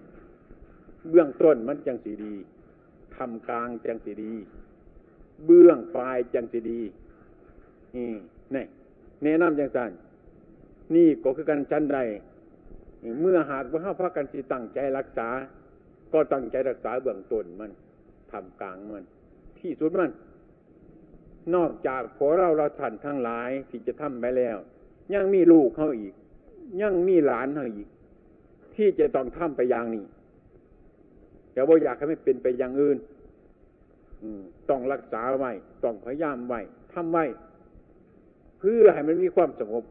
เบื้องต้นมันจังสีดีทำกลางจังสีดี เบื้องปลายจังสีดีนี่ นี่แนะนำจังสันนี่ก็คือการชั้นใดเมื่อหากว่าข้าพักกันสิตั้งใจรักษา ก็ตั้งใจรักษาเบื้องต้นมันทำกลางมัน ที่สุดมัน นอกจากพอเราเราท่านทั้งหลายที่จะทำไปแล้ว ยังมีลูกเขาอีก ยังมีหลานเขาอีก ที่จะต้องทำไปอย่างนี้แต่ว่าอยากให้ไม่เป็นไปอย่างอื่นต้องรักษาไว้ ต้องพยายามไว้ทำไว้ พื่อให้มันมีความสงบ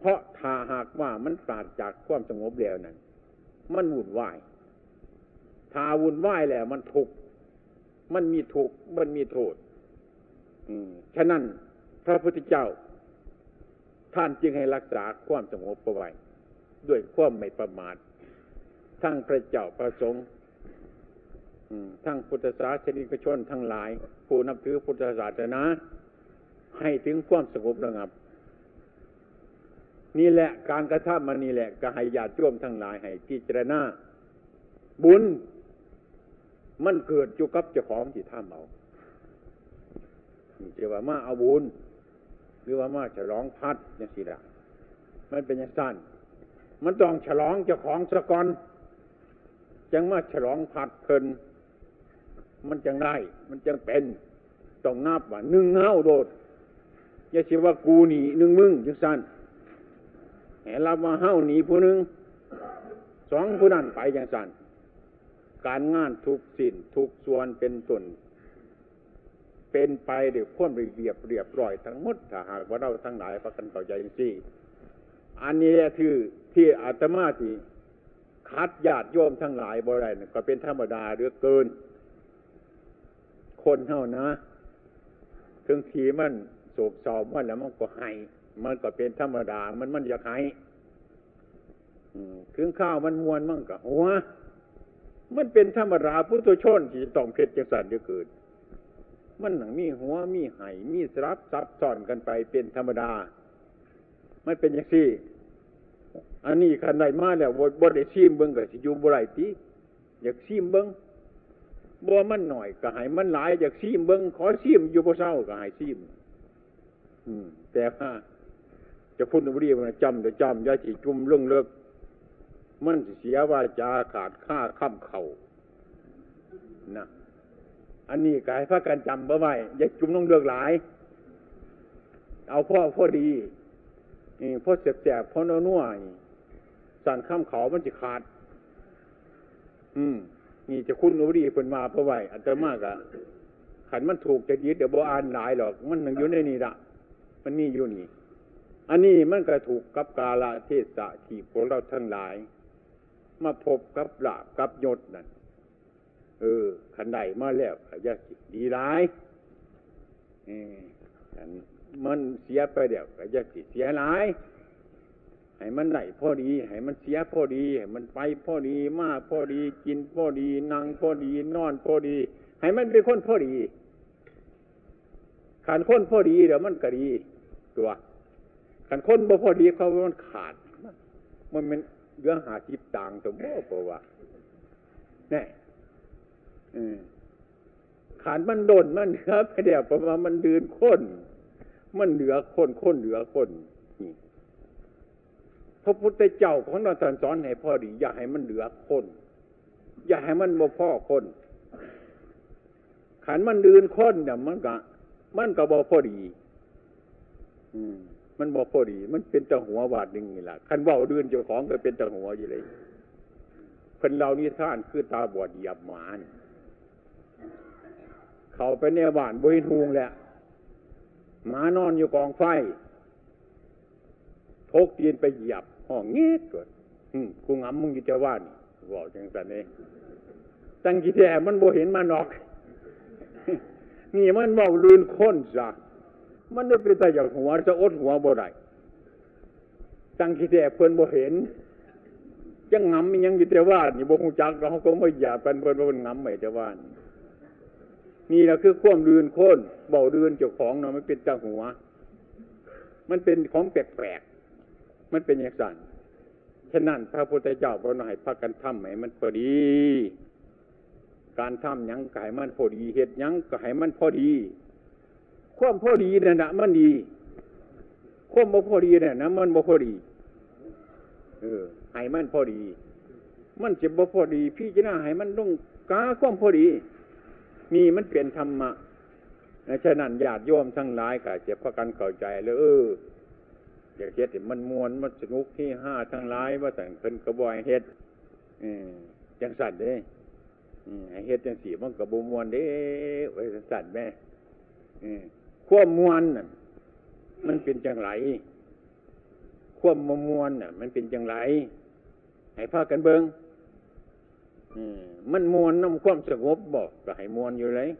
เพราะถ้าหากว่ามันปราศจากความสงบแล้วนั้น มันวุ่นวายถ้าวุ่นวายแล้วมันทุกข์มันมีทุกข์มันมีโทษฉะนั้นพระพุทธเจ้า ท่านจึงให้รักษาความสงบเอาไว้ด้วยความไม่ประมาททั้งพระเจ้าประสงค์ทั้งพุทธศาสนิกชนทั้งหลาย ผู้นับถือพุทธศาสนา ให้ถึงความสงบระงับ นี่แหละการกระทำมันนี่แหละก็ให้ญาติโยมทั้งหลายให้พิจารณาบุญ มันเกิดอยู่กับเจ้าของที่ท่าเอาจะว่ามาเอาบุญหรือว่ามาฉลองพัดย่างสิละมันเป็นย่างสั้นมันต้องฉลองเจ้าของสะกอนจังมาฉลองพัดเพลินมันจังได้ มันจังเป็น ต้องนับว่าหนึ่งเงาโดด อย่าเชื่อว่ากูหนีหนึ่งมึงจังสั้นแห่รับมาเฮ้าหนีผู้หนึ่งสองผู้นั้นไปจังสั้นการงานทุกสิ่งทุกส่วนเป็นส่วนเป็นไปด้วยความเรียบเรียบร้อยทั้งหมดถ้าหากว่าเราทั้งหลายพักกันเข้าใจสิอันนี้แหละคือที่อาตมาที่คัดญาติโยมทั้งหลายบ่ได้ก็เป็นธรรมดาเรือเกิน คนเท่านะถึงทีมัน โศกเศร้ามันแล้วมันก็ให้มันก็เป็นธรรมดา มันมันอยากให้ถึงข้าวมันมวนมั่งก็หัวมันเป็นธรรมดาพุทธชนที่ต้องเพชรจังสันเดือเกิด มันหนังมีหัวมีไห่มีสรับซับซ้อนกันไปเป็นธรรมดาไม่เป็นอย่างที่อันนี้ขันใดมาแล้วบดได้ซีมเบิ้งกับสิอยู่บไรตีอยากซีมเบิ้งบ่มันหน่อยก็ให้มันหลายอยากซีมเบิ้งขอซีมอยู่บ่เศร้าก็ให้ซีม แต่ว่าจะพูดบุรีมันจำจะจำยาจีจุ่มเรื่องเลิกมันเสียว่าจาขาดค่าข้ามเข่านะอันนี้กายพระกันจำบ่ไว้ยาจุ่มน้องเลือกหลาย เอาพ่อพ่อดีพ่อเสียบแสบพ่อนัวนัวสั่นข้ามเขามันจะขาด อืมนี่จะคุ้นนุรีเป็นมาเพราะไว้อัตมากอะขันมันถูกจะยึดเดี๋ยวโบอ่านหลายหรอก มันหนึ่งอยู่ในนี่ละ มันนี่อยู่นี่ อันนี้มันก็ถูกกับกาลเทศะที่พวกเราทั้งหลาย มาพบกับลาบกับยศนั่นเออขันใดมาแล้วขยะสิดีร้ายเออมันเสียไปเดี๋ยวก็จะสิเสียหลายให้มันได้พอดี ให้มันเสียพอดีให้มันไปพอดีมากพอดี กินพอดี นั่งพอดี นอนพอดี ให้มันเป็นคนพอดีขันคนพอดีเดี๋ยวมันก็ดี ตัวขันคนบ่พอดีเขามันขาด มันเป็นเรื่องหาจิตต่างตัวบ่เพราว่าแน่ขันมันโดนมันเหนือไปเดี๋ยวเพระว่ามันดืนค้นมันเหลือคนคนเหลือคนพระพุทธเจ้าของเราท่านสอนให้พอดี อย่าให้มันเหลือคน อย่าให้มันบ่พ่อคน ขันมันดืนคนเนี่ยมันก็มันก็บ่พอดี มันบ่พอดี มันเป็นตะหัวบาดหนึ่งนี่แหละคันว่าดืนเจ้าของก็เป็นตะหัวอยู่เลยเพิ่นเรานี่ท่านคือตาบอดหยียบหมานี่เขาไปในบ้านบ่เห็นหูงแหละหมานอนอยู่กองไฟทกตีนไปหยียบห้องเงี้ยเกิดอืมกูงำมึงอยู่จะว่านี่บอกจังสันเองตั้งกี่แท้มันบ่เห็นมันออก นี่มันเบาลืนค้นซะ มันจะเป็นแต่อย่างหัวจะอดหัวบ่ได้ตั้งกี่แท้เพิ่นบ่เห็นจังงำมันยังอยู่แต่ว่านี่บ่คงจักเขาก็ไม่อยากเป็นเพิ่นว่ามันงำไม่แต่ว่านี่นี่แหละคือควมลืนค้นเบาลืนเจ้าของเนาะมันเป็นจังหัว มันเป็นของแปลกๆมันเป็นอย่างนั้นฉะนั้นพระพุทธเจ้าพระนายพากันทำให้มันพอดี การทำยังก็ให้มันพอดีเฮ็ดหยังก็ให้มันพอดี ควมพอดีนั่นนะมันดีควมบ่พอดีเนี่ยนะมันบ่พอดี เออให้มันพอดี มันจะบ่พอดี พี่จะน่าให้มันต้องกาควมพอดีนี่มันเปลี่ยนธรรมะฉะนั้นญาติโยมทั้งหลายก็เจะพรากันเข้าใจเลยเอออยากเฮ็ดให้มันมวนมันสนุกที่ห้าทั้งหลายว่าแต่งเพิ่นกระบอยเฮ็ดเออจังสัตว์เด้เฮ็ดจังสีมันก็บ่ม่วนเด้ไว้สั่นแม่ ความมวนน่ะ มันเป็นจังไรความมวนน่ะ มันเป็นจังไรให้พากันเบิงมันม่วนนำความสงบบ่ก็ให้มวนอยู่เลย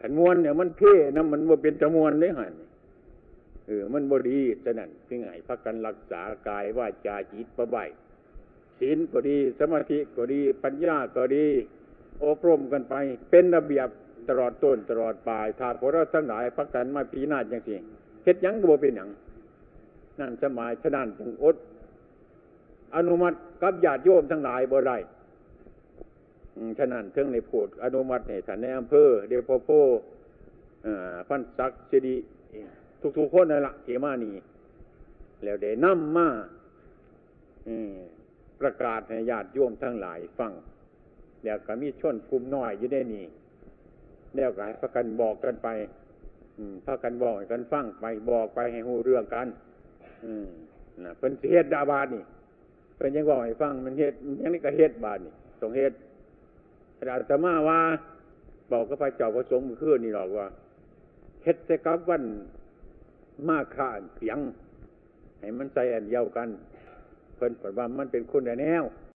ขันมวนเนี่ยมันเพ่นำมันบ่เป็นตะมวนเด้หันเออมันบดีฉะนั้นจึงให้พากันรักษากายว่าจาจิตประไว้ศีลก็ดี สมาธิก็ดี ปัญญาก็ดี อบรมกันไป เป็นระเบียบ ตลอดต้นตลอดปลายถ้าพวกเราทั้งหลายพักกันมาปีหน้าจังสิเฮ็ดยังก็บ่เป็นหยังนั่นสมัยฉะนั้นจึงอด อนุมัติกับญาติโยมทั้งหลายบ่ได้อืมฉะนั้นเทิงในพูดอนุมัติให้ท่านในอำเภอเดพโพอ่าพันศักดิ์เจดีทุกๆคนนั่นละเขมานี่แล้วได้นำมาอืมประกาศให้ญาติโยมทั้งหลายฟัง แล้วก็มีชนกลุ่มน้อยอยู่ในนี้ แล้วก็ให้พากันบอกกันไป อืมพากันบอกกันฟังไปบอกไปให้หูเรื่องกัน อืมนะเพิ่นเฮ็ดดาบาดนี่เพิ่นยังบอกให้ฟังมันเฮ็ดยังนี่ก็เฮ็ดบาดนี่ต้องเฮ็ดอาตมาว่าบอกกับพระเจ้าพระสงฆ์มื่อคืนนี่หรอกว่าเฮ็ดแต่กับวันมาฆาเสียง ให้มันใส่อันเดียวกัน เพิ่นผลว่ามันเป็นคนแนว